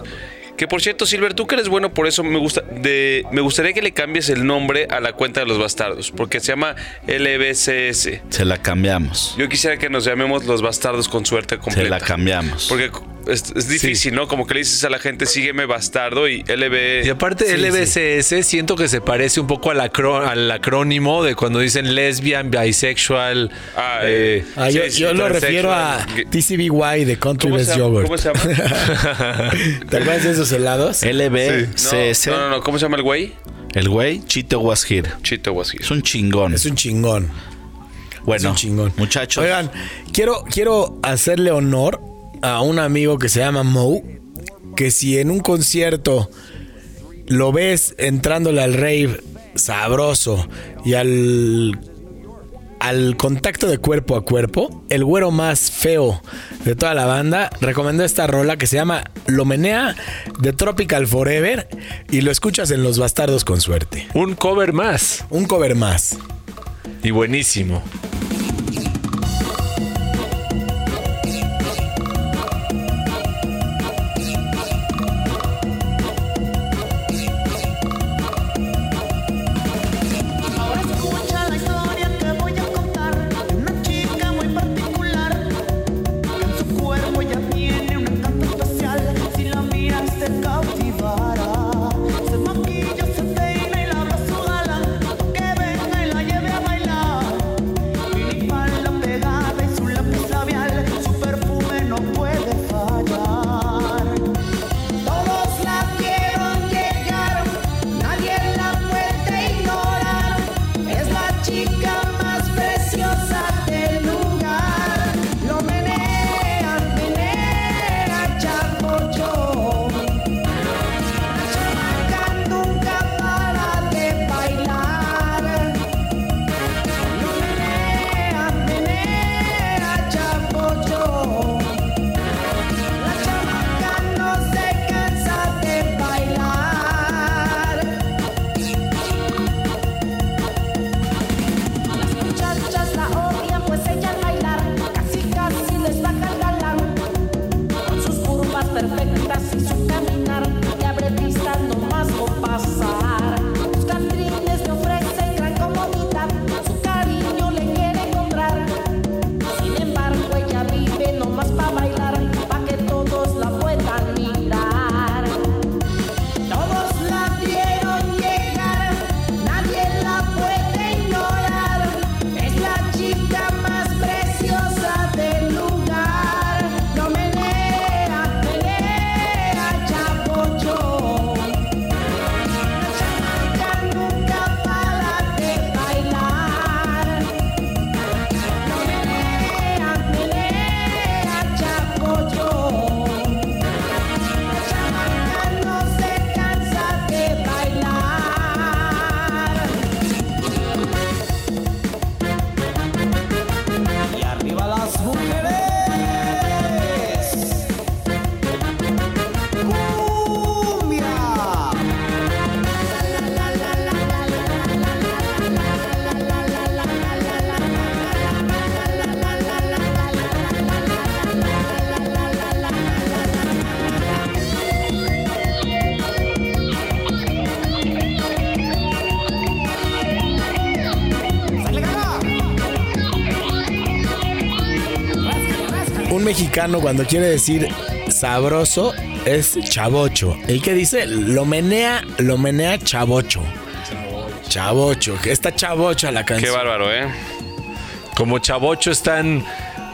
[SPEAKER 2] Que por cierto, Silver, tú que eres bueno por eso, me gusta de, me gustaría que le cambies el nombre a la cuenta de los bastardos, porque se llama LBCS.
[SPEAKER 1] Se la cambiamos.
[SPEAKER 2] Yo quisiera que nos llamemos los bastardos con suerte
[SPEAKER 1] Se
[SPEAKER 2] completa.
[SPEAKER 1] la cambiamos.
[SPEAKER 2] Porque es, es difícil, ¿no? Como que le dices a la gente, sígueme bastardo y LB.
[SPEAKER 3] Y aparte, LBCS siento que se parece un poco al, acro- al acrónimo de cuando dicen lesbian, bisexual.
[SPEAKER 2] Ah,
[SPEAKER 3] eh,
[SPEAKER 4] Ah, yo
[SPEAKER 2] Sí, sí,
[SPEAKER 4] yo lo refiero a
[SPEAKER 2] ¿Qué-
[SPEAKER 4] TCBY de Country
[SPEAKER 2] ¿Cómo
[SPEAKER 4] Best? Yogurt.
[SPEAKER 2] ¿Cómo se llama?
[SPEAKER 4] ¿Te acuerdas de esos helados?
[SPEAKER 1] LBCS.
[SPEAKER 2] No, no, no, ¿cómo se llama el güey?
[SPEAKER 1] El güey, Chito Was Here.
[SPEAKER 2] Chito was
[SPEAKER 1] Es un chingón.
[SPEAKER 4] Es un chingón.
[SPEAKER 1] bueno,
[SPEAKER 4] es un chingón.
[SPEAKER 1] muchachos.
[SPEAKER 4] Oigan, quiero, quiero hacerle honor a un amigo que se llama Mo, que si en un concierto lo ves entrándole al rave sabroso y al al contacto de cuerpo a cuerpo, el güero más feo de toda la banda recomendó esta rola que se llama Lo Menea de Tropical Forever y lo escuchas en Los Bastardos con suerte.
[SPEAKER 3] un cover más.
[SPEAKER 4] Un cover más.
[SPEAKER 3] Y buenísimo.
[SPEAKER 4] Mexicano cuando quiere decir sabroso es chavocho. ¿Y qué dice? Lo menea, lo menea chavocho. Chavocho, que está chavocha la
[SPEAKER 2] Qué
[SPEAKER 4] canción.
[SPEAKER 2] bárbaro, ¿eh?
[SPEAKER 3] Como chavocho están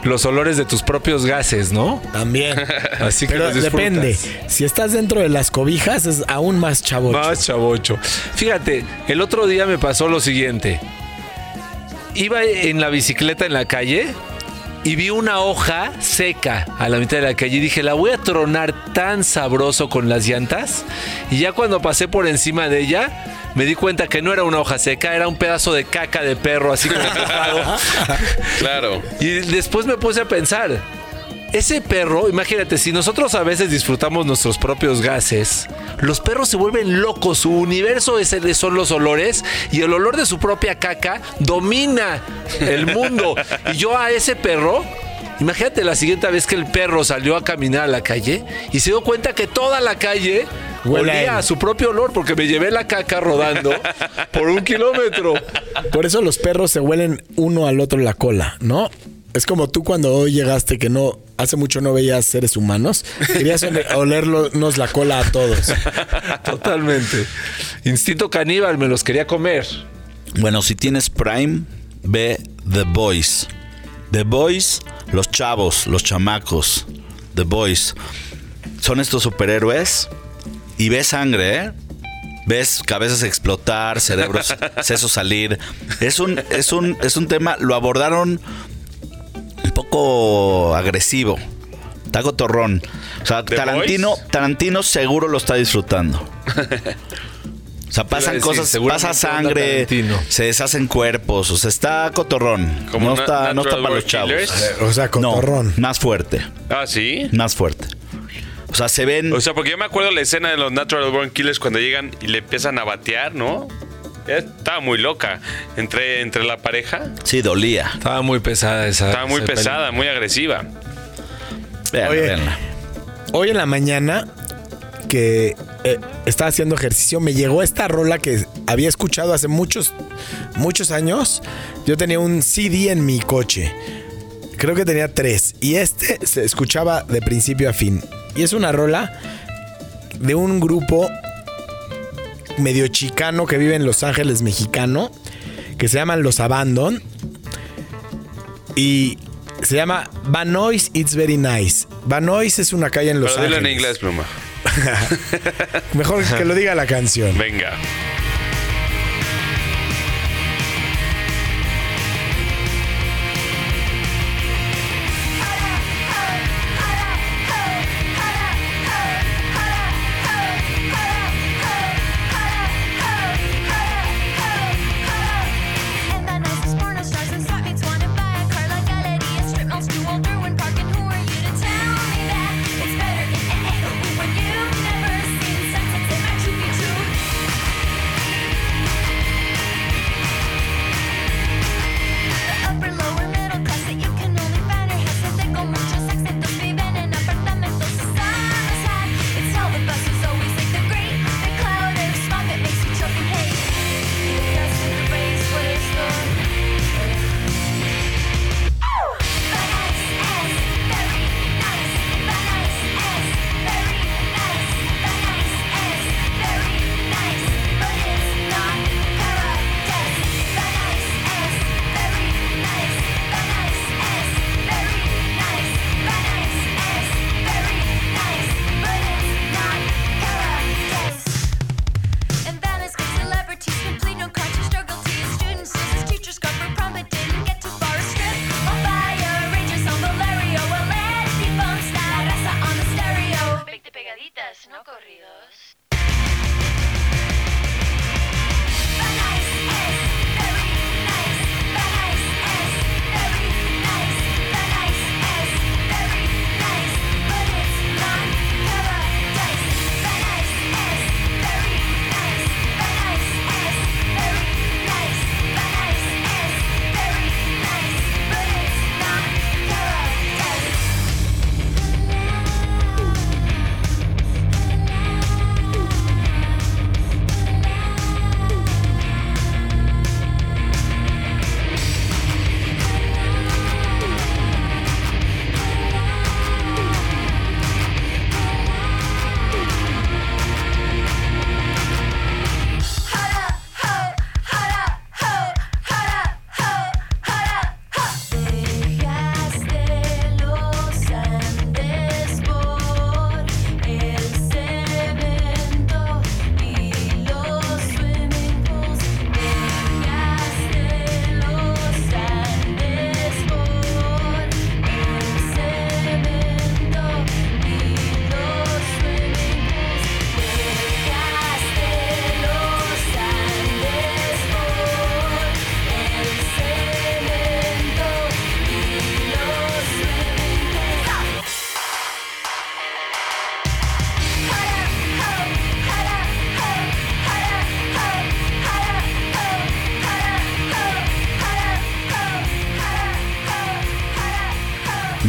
[SPEAKER 3] los olores de tus propios gases, ¿no?
[SPEAKER 4] También.
[SPEAKER 3] Así que
[SPEAKER 4] Pero depende. Si estás dentro de las cobijas es aún más chavocho.
[SPEAKER 3] Más chavocho. Fíjate, el otro día me pasó lo siguiente. Iba en la bicicleta en la calle y vi una hoja seca a la mitad de la calle y dije, la voy a tronar tan sabroso con las llantas. Y ya cuando pasé por encima de ella, me di cuenta que no era una hoja seca, era un pedazo de caca de perro así como.
[SPEAKER 2] Claro.
[SPEAKER 3] Y después me puse a pensar, ese perro, imagínate, si nosotros a veces disfrutamos nuestros propios gases, los perros se vuelven locos, su universo es el- son los olores y el olor de su propia caca domina el mundo. Y yo a ese perro, imagínate la siguiente vez que el perro salió a caminar a la calle y se dio cuenta que toda la calle
[SPEAKER 4] Huele
[SPEAKER 3] olía a su propio olor porque me llevé la caca rodando por un kilómetro.
[SPEAKER 4] Por eso los perros se huelen uno al otro la cola, ¿no? Es como tú cuando hoy llegaste que no, hace mucho no veías seres humanos. Querías ole- olernos la cola a todos.
[SPEAKER 3] Totalmente. Instinto caníbal, me los quería comer.
[SPEAKER 1] Bueno, si tienes Prime, ve The Boys. The Boys, los chavos, los chamacos. The Boys. Son estos superhéroes y ves sangre, ¿eh? Ves cabezas explotar, cerebros, sesos salir. Es un, es un, es un tema, lo abordaron un poco agresivo. Está cotorrón. O sea,
[SPEAKER 2] ¿The
[SPEAKER 1] Tarantino? Tarantino seguro lo está disfrutando. O sea, pasan
[SPEAKER 3] decir,
[SPEAKER 1] cosas, pasa sangre, se deshacen cuerpos, o sea, está cotorrón.
[SPEAKER 2] Como
[SPEAKER 1] no
[SPEAKER 2] na-
[SPEAKER 1] está, no está para los chavos.
[SPEAKER 2] Killers.
[SPEAKER 4] O sea,
[SPEAKER 1] No,
[SPEAKER 4] cotorrón.
[SPEAKER 1] más fuerte,
[SPEAKER 2] Ah, sí.
[SPEAKER 1] más fuerte. O sea, se ven.
[SPEAKER 2] O sea, porque yo me acuerdo la escena de los Natural Born Killers cuando llegan y le empiezan a batear, ¿no? Estaba muy loca. Entre, entre la pareja.
[SPEAKER 1] sí, dolía.
[SPEAKER 3] Estaba muy pesada esa.
[SPEAKER 2] Estaba muy
[SPEAKER 3] esa
[SPEAKER 2] pesada, muy agresiva.
[SPEAKER 1] Vean,
[SPEAKER 4] Oye. Hoy en la mañana que eh, estaba haciendo ejercicio me llegó esta rola que había escuchado hace muchos muchos años. Yo tenía un CD en mi coche. Creo que tenía tres. Y este se escuchaba de principio a fin. Y es una rola de un grupo medio chicano que vive en Los Ángeles, mexicano, que se llaman Los Abandon. Y se llama Vanois It's Very Nice. Vanois es una calle en Los
[SPEAKER 2] Pero dilo
[SPEAKER 4] Ángeles.
[SPEAKER 2] en inglés, pluma.
[SPEAKER 4] Mejor que lo diga la canción.
[SPEAKER 2] Venga.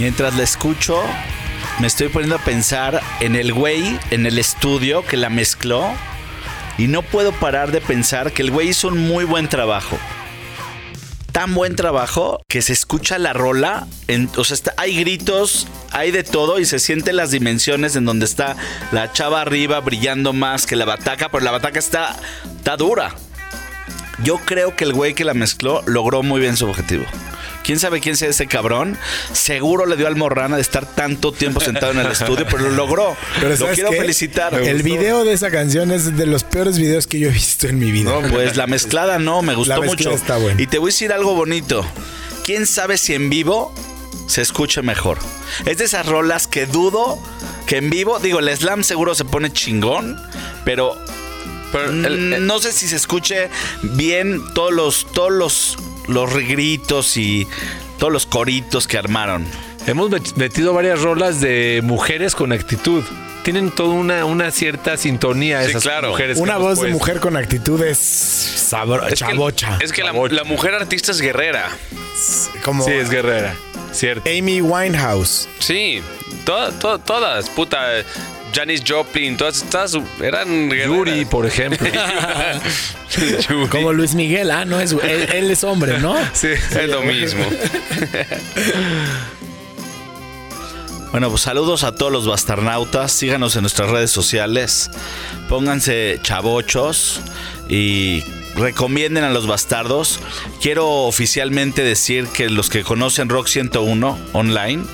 [SPEAKER 1] Mientras la escucho, me estoy poniendo a pensar en el güey en el estudio que la mezcló y no puedo parar de pensar que el güey hizo un muy buen trabajo. Tan buen trabajo que se escucha la rola, o sea, hay gritos, hay de todo y se sienten las dimensiones en donde está la chava arriba brillando más que la bataca, pero la bataca está, está dura. Yo creo que el güey que la mezcló logró muy bien su objetivo. ¿Quién sabe quién sea ese cabrón? Seguro le dio al morrana de estar tanto tiempo sentado en el estudio, pero lo logró.
[SPEAKER 4] Pero
[SPEAKER 1] lo
[SPEAKER 4] ¿sabes
[SPEAKER 1] quiero
[SPEAKER 4] qué?
[SPEAKER 1] felicitar.
[SPEAKER 4] El video de esa canción es de los peores videos que yo he visto en mi vida.
[SPEAKER 1] No, pues la mezclada no, me gustó
[SPEAKER 4] La mezclada
[SPEAKER 1] mucho.
[SPEAKER 4] está buena.
[SPEAKER 1] Y te voy a decir algo bonito. ¿Quién sabe si en vivo se escuche mejor? Es de esas rolas que dudo que en vivo, digo, el slam seguro se pone chingón, pero
[SPEAKER 2] Pero el-
[SPEAKER 1] mm,
[SPEAKER 2] el-
[SPEAKER 1] no sé si se escuche bien todos los todos los los gritos y todos los coritos que armaron.
[SPEAKER 3] Hemos met- metido varias rolas de mujeres con actitud. Tienen toda una, una cierta sintonía
[SPEAKER 2] Sí,
[SPEAKER 3] esas
[SPEAKER 2] claro.
[SPEAKER 3] mujeres.
[SPEAKER 4] Una voz de mujer con actitud es sabro-
[SPEAKER 2] es que-
[SPEAKER 4] chavocha.
[SPEAKER 2] Es que la, la mujer artista es guerrera.
[SPEAKER 4] como
[SPEAKER 3] Sí, es guerrera. Cierto.
[SPEAKER 4] Amy Winehouse.
[SPEAKER 2] Sí, to- to- todas, puta. Janis Joplin, todas estas eran.
[SPEAKER 3] Yuri, por ejemplo.
[SPEAKER 2] Yuri.
[SPEAKER 4] Como Luis Miguel. Ah, no, es, él, él es hombre, ¿no?
[SPEAKER 3] sí.
[SPEAKER 2] Es lo mismo.
[SPEAKER 1] Bueno, pues saludos a todos los bastarnautas. Síganos en nuestras redes sociales. Pónganse chavochos y recomienden a los bastardos. Quiero oficialmente decir que los que conocen Rock 101 online,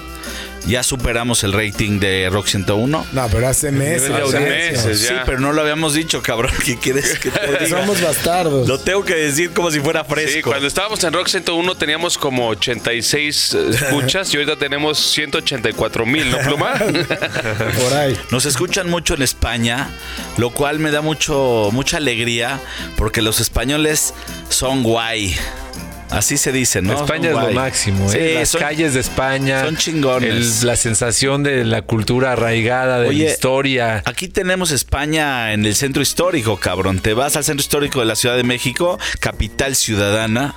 [SPEAKER 1] ya superamos el rating de Rock 101.
[SPEAKER 4] No, pero hace meses.
[SPEAKER 2] Hace
[SPEAKER 3] audiencia.
[SPEAKER 2] meses
[SPEAKER 1] Sí,
[SPEAKER 2] ya.
[SPEAKER 1] pero no lo habíamos dicho, cabrón. ¿Qué quieres que te diga?
[SPEAKER 4] Somos bastardos.
[SPEAKER 1] Lo tengo que decir como si fuera
[SPEAKER 2] Sí,
[SPEAKER 1] fresco.
[SPEAKER 2] cuando estábamos en Rock 101 teníamos como 86 escuchas y ahorita tenemos 184 mil, ¿no, Pluma?
[SPEAKER 4] Por ahí.
[SPEAKER 1] Nos escuchan mucho en España, lo cual me da mucho mucha alegría porque los españoles son guay. Así se dice, ¿no?
[SPEAKER 3] España
[SPEAKER 1] Son
[SPEAKER 3] es lo máximo. ¿eh?
[SPEAKER 1] Sí,
[SPEAKER 3] Las
[SPEAKER 1] son-
[SPEAKER 3] calles de España.
[SPEAKER 1] son chingones.
[SPEAKER 3] el- la sensación de la cultura arraigada, de
[SPEAKER 1] Oye,
[SPEAKER 3] la historia.
[SPEAKER 1] Aquí tenemos España en el centro histórico, cabrón. Te vas al centro histórico de la Ciudad de México, capital ciudadana,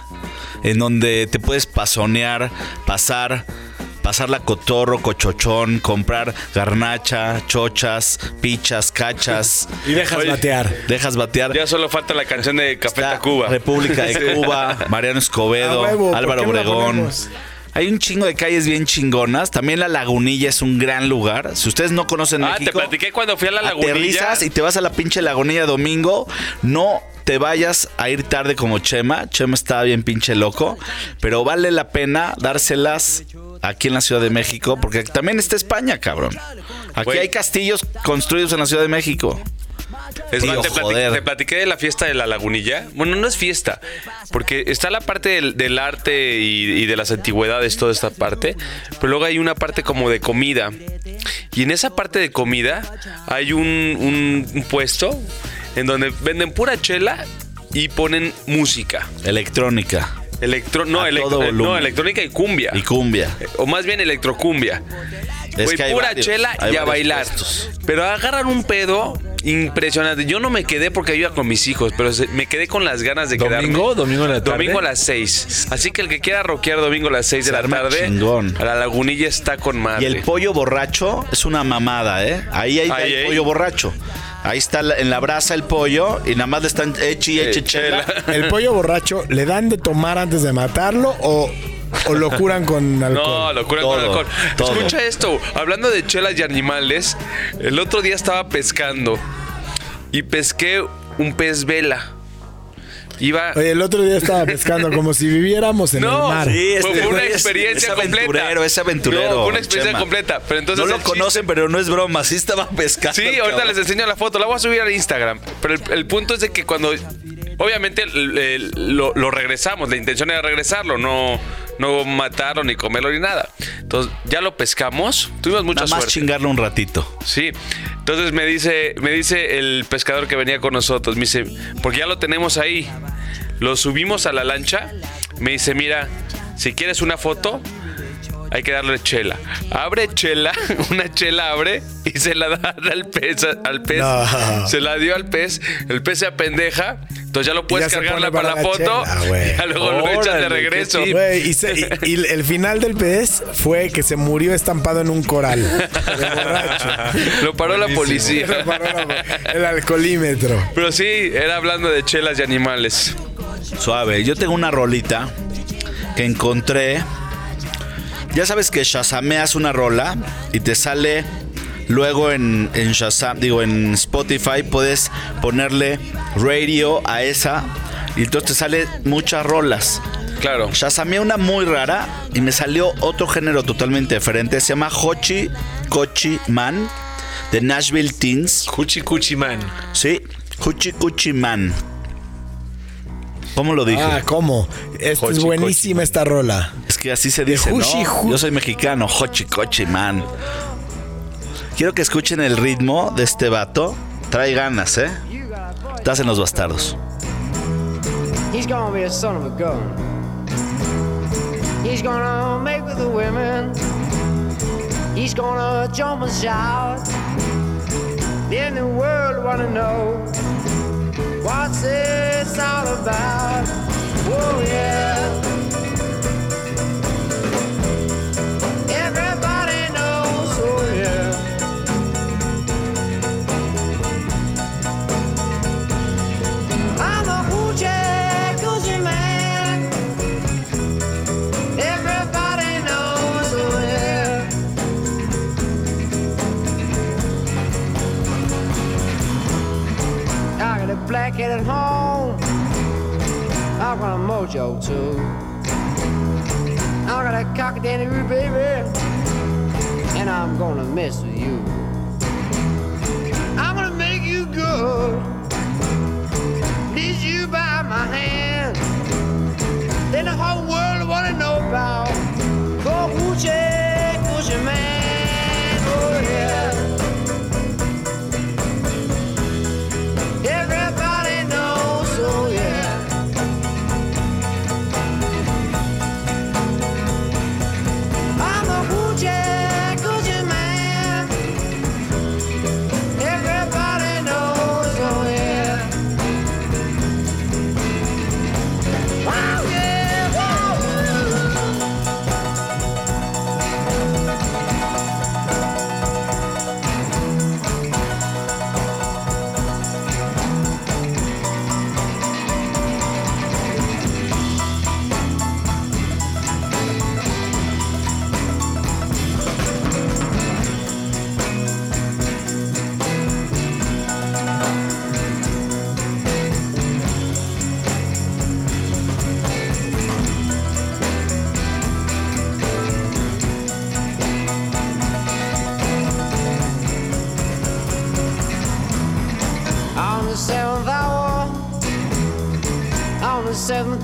[SPEAKER 1] en donde te puedes pasonear, pasar, pasar la cotorro, cochochón, comprar garnacha, chochas, pichas, cachas.
[SPEAKER 4] Y dejas
[SPEAKER 2] Oye,
[SPEAKER 4] batear.
[SPEAKER 1] Dejas batear.
[SPEAKER 2] ya solo falta la canción de Café
[SPEAKER 1] Está
[SPEAKER 2] Tacuba.
[SPEAKER 1] República de Cuba, Mariano Escobedo,
[SPEAKER 4] A huevo, ¿por
[SPEAKER 1] Álvaro Obregón. Hay un chingo de calles bien chingonas. También la Lagunilla es un gran lugar. Si ustedes no conocen
[SPEAKER 2] Ah, te
[SPEAKER 1] México,
[SPEAKER 2] platiqué cuando fui a la lagunilla.
[SPEAKER 1] aterrizas y te vas a la pinche Lagunilla domingo. No te vayas a ir tarde como Chema. Chema está bien pinche loco. Pero vale la pena dárselas aquí en la Ciudad de México. Porque también está España, cabrón. Aquí hay castillos construidos en la Ciudad de México.
[SPEAKER 2] Es más, te, platiqué,
[SPEAKER 1] joder.
[SPEAKER 2] te platiqué de la fiesta de la lagunilla. Bueno, no es fiesta, porque está la parte del, del arte y, y de las antigüedades, toda esta parte, pero luego hay una parte como de comida. Y en esa parte de comida hay un, un- un puesto en donde venden pura chela y ponen música.
[SPEAKER 1] Electrónica
[SPEAKER 2] Electro, no, electrónica y cumbia.
[SPEAKER 1] y cumbia.
[SPEAKER 2] O más bien electrocumbia.
[SPEAKER 1] Es
[SPEAKER 2] Güey,
[SPEAKER 1] que hay
[SPEAKER 2] pura
[SPEAKER 1] varios,
[SPEAKER 2] chela
[SPEAKER 1] hay
[SPEAKER 2] y a bailar.
[SPEAKER 1] puestos.
[SPEAKER 2] Pero agarran un pedo impresionante. Yo no me quedé porque iba con mis hijos, pero me quedé con las ganas de quedarme.
[SPEAKER 3] ¿Domingo? ¿Domingo en la tarde?
[SPEAKER 2] Domingo a las 6. Así que el que quiera rockear domingo a las 6 de la tarde,
[SPEAKER 1] chingón.
[SPEAKER 2] a la lagunilla está con madre.
[SPEAKER 1] Y el pollo borracho es una mamada, ¿eh? Ahí hay,
[SPEAKER 2] Ahí
[SPEAKER 1] hay
[SPEAKER 2] hay.
[SPEAKER 1] pollo borracho. Ahí está en la brasa el pollo y nada más le están eche y eche
[SPEAKER 2] Eh,
[SPEAKER 1] chela.
[SPEAKER 4] ¿El pollo borracho le dan de tomar antes de matarlo o, o lo curan con alcohol?
[SPEAKER 2] No, locura con
[SPEAKER 1] Todo,
[SPEAKER 2] alcohol.
[SPEAKER 1] todo.
[SPEAKER 2] Escucha esto. Hablando de chelas y animales, el otro día estaba pescando y pesqué un pez vela. Iba.
[SPEAKER 4] Oye, el otro día estaba pescando como si viviéramos en
[SPEAKER 2] No,
[SPEAKER 4] el mar.
[SPEAKER 1] Sí,
[SPEAKER 2] Fue-
[SPEAKER 1] este
[SPEAKER 2] fue una
[SPEAKER 1] güey es-
[SPEAKER 2] experiencia
[SPEAKER 1] es
[SPEAKER 2] completa.
[SPEAKER 1] aventurero, es aventurero.
[SPEAKER 2] No, fue una experiencia
[SPEAKER 1] Chema.
[SPEAKER 2] completa. Pero entonces
[SPEAKER 1] no lo
[SPEAKER 2] chiste-
[SPEAKER 1] conocen, pero no es broma. Sí estaba pescando.
[SPEAKER 2] Sí, ahorita
[SPEAKER 1] cabrón.
[SPEAKER 2] les enseño la foto. La voy a subir al Instagram. Pero el, el punto es de que cuando. Obviamente el- el- lo, lo regresamos. La intención era regresarlo, no, no matarlo, ni comerlo, ni nada. Entonces, ya lo pescamos. Tuvimos mucha
[SPEAKER 1] Nada más
[SPEAKER 2] suerte.
[SPEAKER 1] chingarlo un ratito.
[SPEAKER 2] Sí. Entonces me dice, me dice el pescador que venía con nosotros, me dice, porque ya lo tenemos ahí. Lo subimos a la lancha. Me dice, mira, si quieres una foto, hay que darle chela. Abre chela, una chela abre y se la da al pez. Al pez.
[SPEAKER 4] No.
[SPEAKER 2] Se la dio al pez. El pez se apendeja. Entonces ya lo puedes
[SPEAKER 4] ya se
[SPEAKER 2] cargar
[SPEAKER 4] pone
[SPEAKER 2] para la foto.
[SPEAKER 4] chela,
[SPEAKER 2] y ya luego lo echas de regreso.
[SPEAKER 4] y, se- y- y el final del pez fue que se murió estampado en un coral.
[SPEAKER 2] Lo paró la policía.
[SPEAKER 4] Lo paró la- El alcoholímetro.
[SPEAKER 2] Pero sí, era hablando de chelas y animales.
[SPEAKER 1] Suave. Yo tengo una rolita que encontré. Ya sabes que shazameas una rola y te sale luego en, en Shazam, digo en Spotify, puedes ponerle radio a esa y entonces te sale muchas rolas.
[SPEAKER 2] Claro.
[SPEAKER 1] Shazameé una muy rara y me salió otro género totalmente diferente. Se llama Hochi Kochi Man de Nashville Teens.
[SPEAKER 3] Cuchi Cuchi Man.
[SPEAKER 1] Sí, Hochi Kochi Man. ¿Cómo lo dije?
[SPEAKER 4] Ah, ¿cómo? Esta es
[SPEAKER 3] Hochi,
[SPEAKER 4] buenísima esta rola.
[SPEAKER 1] Es que así se dice,
[SPEAKER 4] Hushi,
[SPEAKER 1] ¿no?
[SPEAKER 4] hu-
[SPEAKER 1] Yo soy mexicano, hochi cochi, man. Quiero que escuchen el ritmo de este vato. Trae ganas, ¿eh? Estás en los bastardos.
[SPEAKER 5] He's gonna be a son of a gun. He's gonna make with the women. He's gonna jump and shout. Then the world wanna know what's this all about. Oh yeah. A mojo too. I got a cockadoo baby, and I'm gonna mess with you. I'm gonna make you good lead you by my hand. Then the whole world wanna know about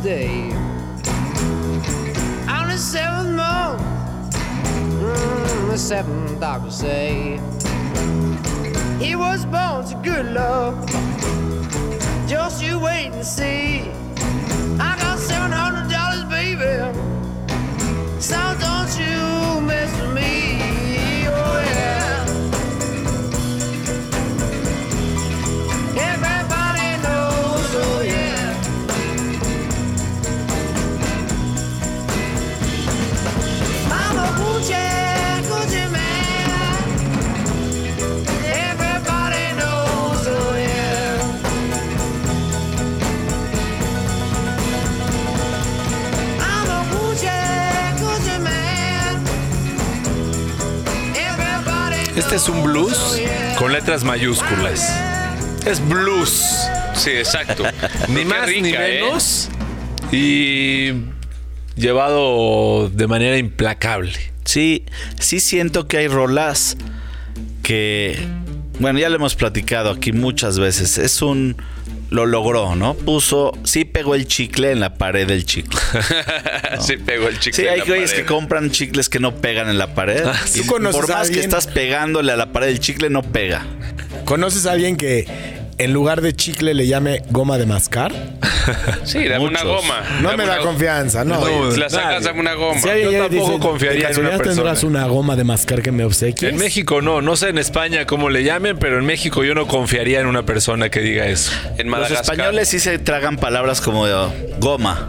[SPEAKER 5] day, on the seventh month, mm, the seventh doctor say he was born to good love. Just you wait and see.
[SPEAKER 3] Es un blues con letras mayúsculas. Es blues.
[SPEAKER 2] Sí, exacto.
[SPEAKER 3] Ni más ni
[SPEAKER 2] ¿eh?
[SPEAKER 3] menos. Y llevado de manera implacable.
[SPEAKER 1] Sí, sí siento que hay rolas que, bueno, ya lo hemos platicado aquí muchas veces. Es un, lo logró, ¿no? Puso, sí pegó el chicle en la pared del chicle.
[SPEAKER 2] sí, pegó el chicle.
[SPEAKER 1] Sí, hay güeyes que compran chicles que no pegan en la pared.
[SPEAKER 4] ¿Tú
[SPEAKER 1] Y
[SPEAKER 4] conoces
[SPEAKER 1] por
[SPEAKER 4] a
[SPEAKER 1] más que
[SPEAKER 4] alguien?
[SPEAKER 1] estás pegándole a la pared del chicle, no pega.
[SPEAKER 4] ¿Conoces a alguien que en lugar de chicle le llame goma de mascar?
[SPEAKER 2] Sí, dame una
[SPEAKER 1] Muchos.
[SPEAKER 2] goma.
[SPEAKER 4] No
[SPEAKER 2] Dame
[SPEAKER 4] me da
[SPEAKER 2] una-
[SPEAKER 4] confianza, no.
[SPEAKER 2] Oye, si la sacas, dame una goma.
[SPEAKER 4] Si alguien
[SPEAKER 3] Yo tampoco
[SPEAKER 4] dice,
[SPEAKER 3] confiaría
[SPEAKER 4] ¿de
[SPEAKER 3] en una
[SPEAKER 4] casualidad tendrás
[SPEAKER 3] persona.
[SPEAKER 4] una goma de mascar que me obsequies?
[SPEAKER 3] En México no, no sé en España cómo le llamen, pero en México yo no confiaría en una persona que diga eso.
[SPEAKER 2] En
[SPEAKER 1] Los
[SPEAKER 2] Madagascar.
[SPEAKER 1] españoles sí se tragan palabras como de goma.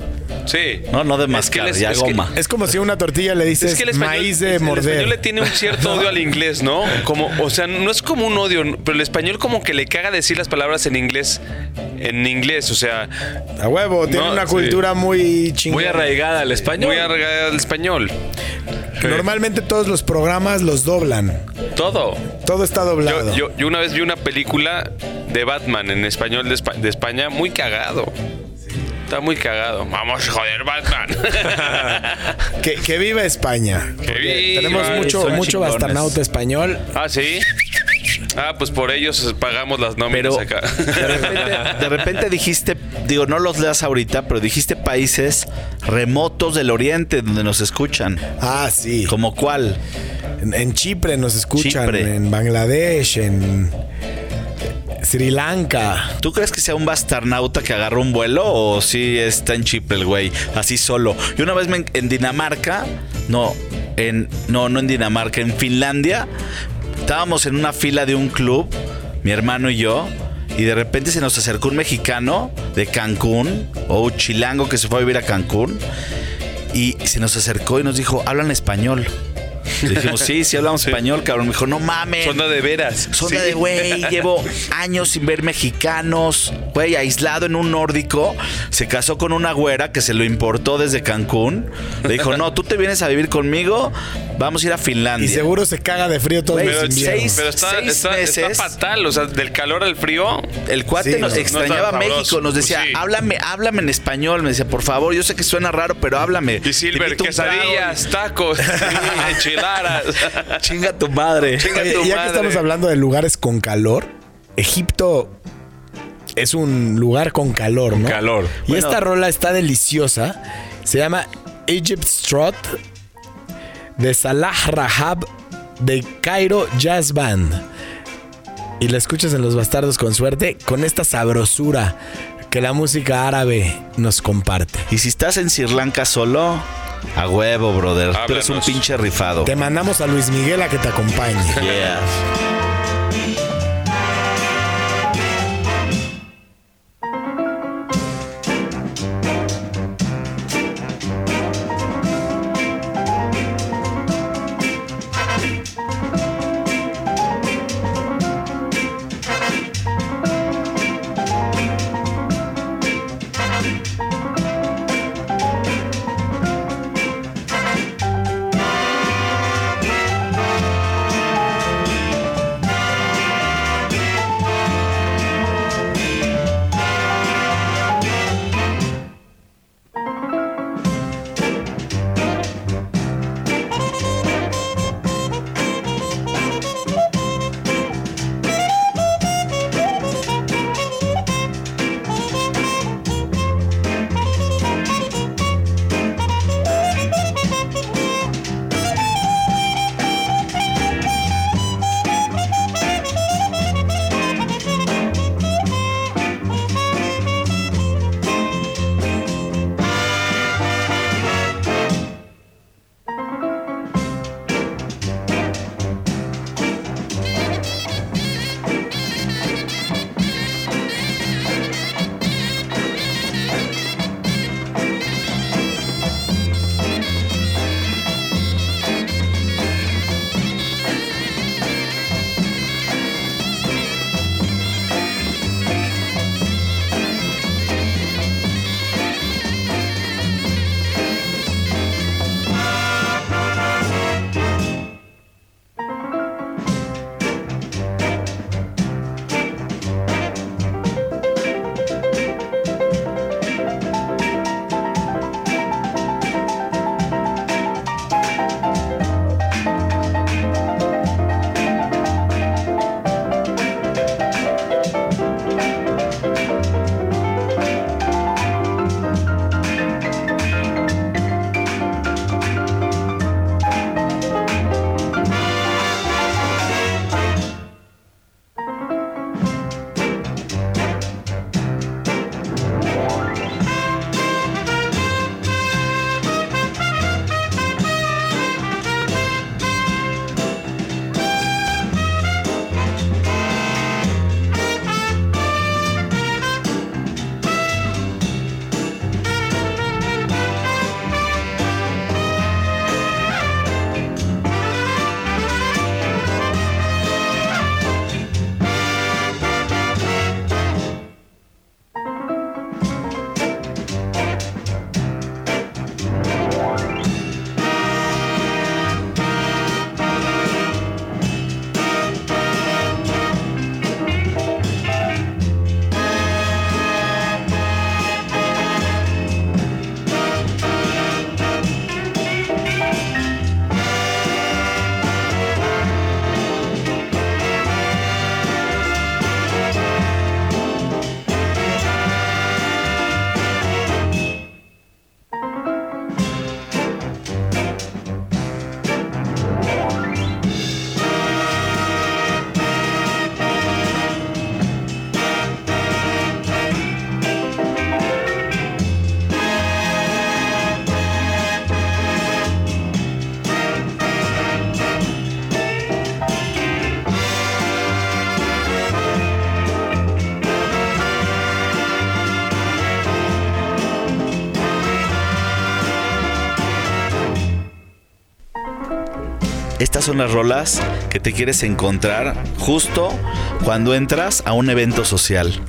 [SPEAKER 2] Sí.
[SPEAKER 1] No, no de
[SPEAKER 2] Es que
[SPEAKER 1] mascar,
[SPEAKER 2] les-
[SPEAKER 1] ya
[SPEAKER 2] es que-
[SPEAKER 1] goma.
[SPEAKER 4] Es como si a una tortilla le dices
[SPEAKER 2] Es que el español,
[SPEAKER 4] maíz de
[SPEAKER 2] el
[SPEAKER 4] morder.
[SPEAKER 2] español le tiene un cierto odio al inglés, ¿no? Como, o sea, no es como un odio, pero el español como que le caga decir las palabras en inglés, en inglés, o sea,
[SPEAKER 4] A huevo, tiene
[SPEAKER 2] No,
[SPEAKER 4] una
[SPEAKER 2] sí.
[SPEAKER 4] cultura muy chingona.
[SPEAKER 3] Muy arraigada al español.
[SPEAKER 2] muy arraigada al español.
[SPEAKER 4] Normalmente todos los programas los doblan.
[SPEAKER 2] Todo.
[SPEAKER 4] Todo está doblado.
[SPEAKER 2] Yo, yo, yo una vez vi una película de Batman en español de, Espa- de España, muy cagado. Está muy cagado. Vamos, joder, Batman.
[SPEAKER 4] Que, que viva España.
[SPEAKER 2] Que viva.
[SPEAKER 4] Tenemos mucho, mucho bastarnauta español.
[SPEAKER 2] ah, sí. Ah, pues por ellos pagamos las nóminas
[SPEAKER 1] Pero
[SPEAKER 2] acá.
[SPEAKER 1] de repente, de repente dijiste, digo, no los leas ahorita, pero dijiste países remotos del oriente donde nos escuchan.
[SPEAKER 4] Ah, sí.
[SPEAKER 1] ¿Como cuál?
[SPEAKER 4] En, en Chipre nos escuchan,
[SPEAKER 1] Chipre.
[SPEAKER 4] en Bangladesh, en Sri Lanka.
[SPEAKER 1] ¿Tú crees que sea un bastarnauta que agarró un vuelo o sí está en Chipre el güey, así solo? Y una vez en Dinamarca, no, en no, no en Dinamarca, en Finlandia, estábamos en una fila de un club, mi hermano y yo, y de repente se nos acercó un mexicano de Cancún o un chilango que se fue a vivir a Cancún y se nos acercó y nos dijo, "Hablan español." Le dijimos, sí, sí hablamos español, cabrón. Me dijo, no mames.
[SPEAKER 2] Sonda de veras.
[SPEAKER 1] Sonda
[SPEAKER 2] Sí.
[SPEAKER 1] de güey, llevo años sin ver mexicanos, güey, aislado en un nórdico. Se casó con una güera que se lo importó desde Cancún. Le dijo, no, tú te vienes a vivir conmigo, vamos a ir a Finlandia.
[SPEAKER 4] Y seguro se caga de frío
[SPEAKER 1] Güey, pero
[SPEAKER 4] inviernos.
[SPEAKER 1] seis-
[SPEAKER 2] Pero está,
[SPEAKER 1] Seis
[SPEAKER 2] está, está
[SPEAKER 1] meses.
[SPEAKER 2] fatal, o sea, del calor al frío.
[SPEAKER 1] El cuate
[SPEAKER 4] Sí,
[SPEAKER 1] nos
[SPEAKER 4] no, no
[SPEAKER 1] extrañaba
[SPEAKER 2] sabroso.
[SPEAKER 1] México, nos decía,
[SPEAKER 2] Pues sí.
[SPEAKER 1] háblame, háblame en español. Me decía, por favor, yo sé que suena raro, pero háblame.
[SPEAKER 2] Y Silver, quesadillas, tacos, enchiladas.
[SPEAKER 1] trago". Chinga tu madre.
[SPEAKER 2] Chinga tu
[SPEAKER 4] ya que estamos hablando de lugares con calor, Egipto es un lugar con calor, ¿no?
[SPEAKER 3] calor.
[SPEAKER 4] Y esta rola está deliciosa. Se llama Egypt Strut de Salah Rahab de Cairo Jazz Band. Y la escuchas en Los Bastardos con suerte con esta sabrosura que la música árabe nos comparte.
[SPEAKER 1] Y si estás en Sri Lanka solo, a huevo, brother. Tú eres un
[SPEAKER 2] Háblanos.
[SPEAKER 1] pinche rifado.
[SPEAKER 4] Te mandamos a Luis Miguel a que te acompañe.
[SPEAKER 1] Yeah. Son las rolas que te quieres encontrar justo cuando entras a un evento social.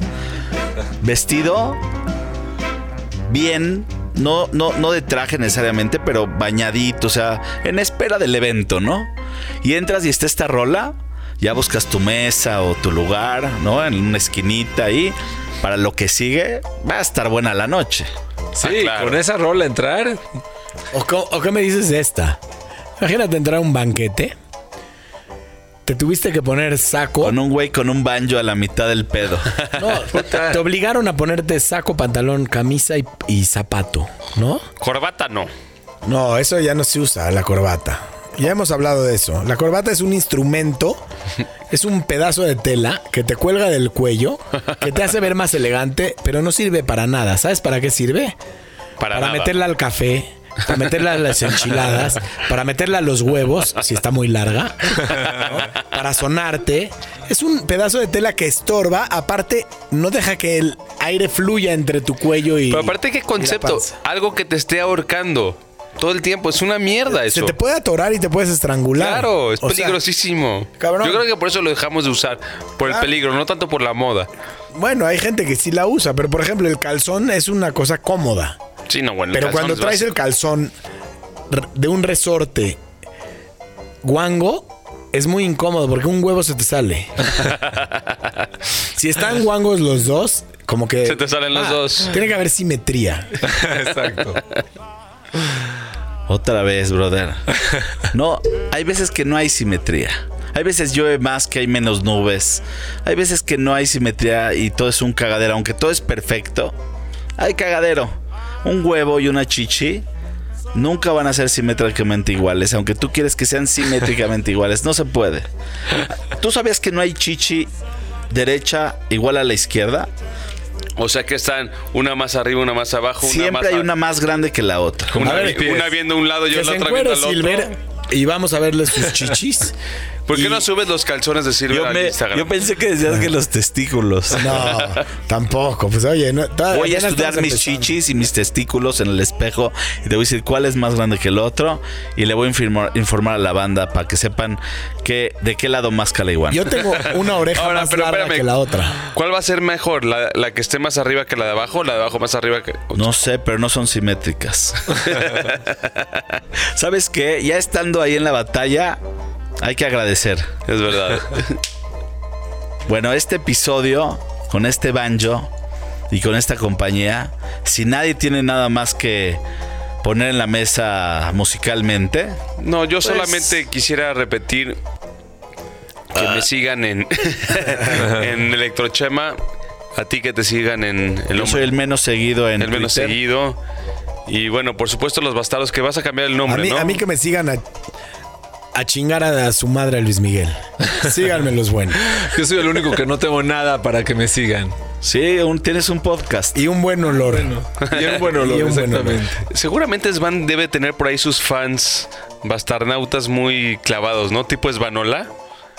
[SPEAKER 1] Vestido bien, no, no, no de traje necesariamente, pero bañadito, o sea, en espera del evento, ¿no? Y entras y está esta rola, ya buscas tu mesa o tu lugar, ¿no? En una esquinita ahí. Para lo que sigue, va a estar buena la noche.
[SPEAKER 3] Sí,
[SPEAKER 2] claro.
[SPEAKER 3] con esa rola entrar.
[SPEAKER 4] ¿O, o qué me dices de esta? Imagínate entrar a un banquete. Te tuviste que poner saco.
[SPEAKER 1] Con un güey con un banjo a la mitad del pedo.
[SPEAKER 4] No, te obligaron a ponerte saco, pantalón, camisa y, y zapato, ¿no?
[SPEAKER 2] Corbata no.
[SPEAKER 4] No, eso ya no se usa, la corbata. Ya hemos hablado de eso. La corbata es un instrumento, es un pedazo de tela que te cuelga del cuello, que te hace ver más elegante, pero no sirve para nada. ¿Sabes para qué sirve?
[SPEAKER 2] Para,
[SPEAKER 4] Para
[SPEAKER 2] nada.
[SPEAKER 4] meterla al café, para meterla a las enchiladas, para meterla a los huevos, si está muy larga, ¿no? para sonarte. Es un pedazo de tela que estorba, aparte no deja que el aire fluya entre tu cuello y...
[SPEAKER 2] Pero aparte, ¿qué concepto? Algo que te esté ahorcando todo el tiempo. Es una mierda eso.
[SPEAKER 4] Se te puede atorar y te puedes estrangular.
[SPEAKER 2] Claro, es
[SPEAKER 4] O sea,
[SPEAKER 2] peligrosísimo.
[SPEAKER 4] cabrón.
[SPEAKER 2] Yo creo que por eso lo dejamos de usar. Por el peligro, no tanto por la moda.
[SPEAKER 4] bueno, hay gente que sí la usa, pero por ejemplo, el calzón es una cosa cómoda.
[SPEAKER 2] Sí, no, bueno. el
[SPEAKER 4] Pero cuando
[SPEAKER 2] es
[SPEAKER 4] traes el calzón de un resorte guango, es muy incómodo porque un huevo se te sale. si están guangos los dos, como que.
[SPEAKER 2] Se te salen los
[SPEAKER 4] Ah,
[SPEAKER 2] dos.
[SPEAKER 4] Tiene que haber simetría.
[SPEAKER 3] Exacto.
[SPEAKER 1] Otra vez, brother. No, hay veces que no hay simetría. Hay veces llueve más que hay menos nubes. Hay veces que no hay simetría y todo es un cagadero. Aunque todo es perfecto, hay cagadero. Un huevo y una chichi nunca van a ser simétricamente iguales. Aunque tú quieres que sean simétricamente iguales, no se puede. ¿Tú sabías que no hay chichi derecha igual a la izquierda?
[SPEAKER 2] O sea que están una más arriba, una más abajo, una
[SPEAKER 1] Siempre
[SPEAKER 2] más
[SPEAKER 1] hay
[SPEAKER 2] a-
[SPEAKER 1] una más grande que la otra.
[SPEAKER 2] Una,
[SPEAKER 4] ver,
[SPEAKER 2] una viendo un lado y
[SPEAKER 4] que
[SPEAKER 2] la
[SPEAKER 4] se
[SPEAKER 2] otra viendo
[SPEAKER 4] encuere
[SPEAKER 2] al otro.
[SPEAKER 4] Silver y vamos a verle sus chichis.
[SPEAKER 2] ¿Por qué
[SPEAKER 4] Y-
[SPEAKER 2] no subes los calzones de Silver
[SPEAKER 1] Yo, me-
[SPEAKER 2] Instagram?
[SPEAKER 1] yo pensé que decías que los testículos.
[SPEAKER 4] No, tampoco. Pues oye, no,
[SPEAKER 1] Voy a estudiar mis
[SPEAKER 4] empezando.
[SPEAKER 1] chichis y mis testículos en el espejo y te voy a decir cuál es más grande que el otro y le voy a informar, informar a la banda para que sepan que, de qué lado más igual.
[SPEAKER 4] Yo tengo una oreja
[SPEAKER 2] Ahora,
[SPEAKER 4] más
[SPEAKER 2] pero
[SPEAKER 4] larga
[SPEAKER 2] espérame.
[SPEAKER 4] que la otra.
[SPEAKER 2] ¿Cuál va a ser mejor? ¿La, la que esté más arriba que la de abajo o la de abajo más arriba que.?
[SPEAKER 1] No sé, pero no son simétricas. ¿Sabes qué? Ya estando ahí en la batalla, hay que agradecer.
[SPEAKER 2] Es verdad.
[SPEAKER 1] Bueno, este episodio, con este banjo y con esta compañía, si nadie tiene nada más que poner en la mesa musicalmente,
[SPEAKER 2] No, yo
[SPEAKER 1] Pues-
[SPEAKER 2] solamente quisiera repetir que me sigan en, en Electrochema. A ti que te sigan en el,
[SPEAKER 1] yo soy el menos seguido en
[SPEAKER 2] el menos seguido. Y bueno, por supuesto, los bastardos que vas a cambiar el
[SPEAKER 4] A
[SPEAKER 2] nombre,
[SPEAKER 4] mí,
[SPEAKER 2] ¿no?
[SPEAKER 4] a mí que me sigan a, a chingar a su madre a Luis Miguel. Síganme los buenos.
[SPEAKER 3] Yo soy el único que no tengo nada para que me sigan.
[SPEAKER 1] Sí, un- tienes un podcast.
[SPEAKER 4] Y un buen olor.
[SPEAKER 3] Y un buen olor,
[SPEAKER 4] Y un buen olor.
[SPEAKER 3] exactamente.
[SPEAKER 2] Seguramente Svan debe tener por ahí sus fans bastarnautas muy clavados, ¿no? Tipo Svanola.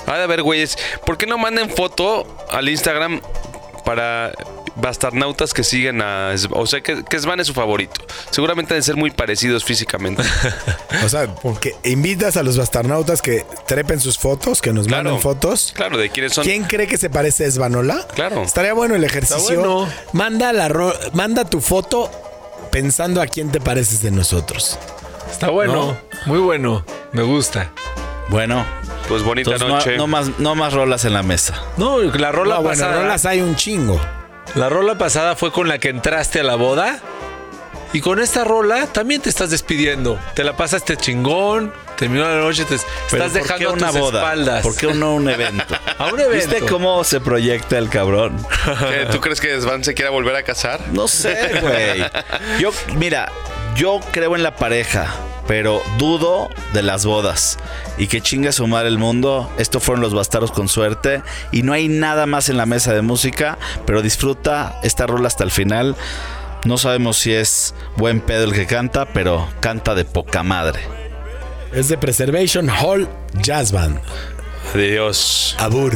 [SPEAKER 2] Ha de haber güeyes. ¿Por qué no manden foto al Instagram para bastarnautas que siguen a. O sea, que, que Svan es su favorito. Seguramente deben ser muy parecidos físicamente.
[SPEAKER 4] O sea, porque invitas a los bastarnautas que trepen sus fotos, que nos
[SPEAKER 2] Claro.
[SPEAKER 4] manden fotos.
[SPEAKER 2] Claro, de quiénes son.
[SPEAKER 4] ¿Quién cree que se parece a Esvanola?
[SPEAKER 2] Claro.
[SPEAKER 4] Estaría bueno el ejercicio.
[SPEAKER 3] bueno.
[SPEAKER 4] Manda, la ro- manda tu foto pensando a quién te pareces de nosotros.
[SPEAKER 3] Está bueno, muy bueno. Me gusta.
[SPEAKER 1] Bueno,
[SPEAKER 2] Pues bonita
[SPEAKER 1] entonces
[SPEAKER 2] noche.
[SPEAKER 1] no más, no más rolas en la mesa.
[SPEAKER 3] No, la rola
[SPEAKER 4] No, bueno, rolas hay un chingo.
[SPEAKER 3] La rola pasada fue con la que entraste a la boda. Y con esta rola también te estás despidiendo. Te la pasaste chingón. Terminó la noche, te estás
[SPEAKER 1] ¿por
[SPEAKER 3] dejando
[SPEAKER 1] qué
[SPEAKER 3] a
[SPEAKER 1] una
[SPEAKER 3] tus
[SPEAKER 1] boda?
[SPEAKER 3] espaldas.
[SPEAKER 1] ¿Por qué no un evento?
[SPEAKER 3] A un evento.
[SPEAKER 1] ¿Viste cómo se proyecta el cabrón?
[SPEAKER 2] ¿Qué, ¿Tú crees que Svan se quiera volver a casar?
[SPEAKER 1] No sé, güey. Yo, mira, yo creo en la pareja, pero dudo de las bodas. Y que chinga su madre el mundo. Esto fueron los bastardos con suerte. Y no hay nada más en la mesa de música, pero disfruta esta rola hasta el final. No sabemos si es buen pedo el que canta, pero canta de poca madre.
[SPEAKER 4] Es de Preservation Hall Jazz Band.
[SPEAKER 2] Adiós.
[SPEAKER 4] Abur.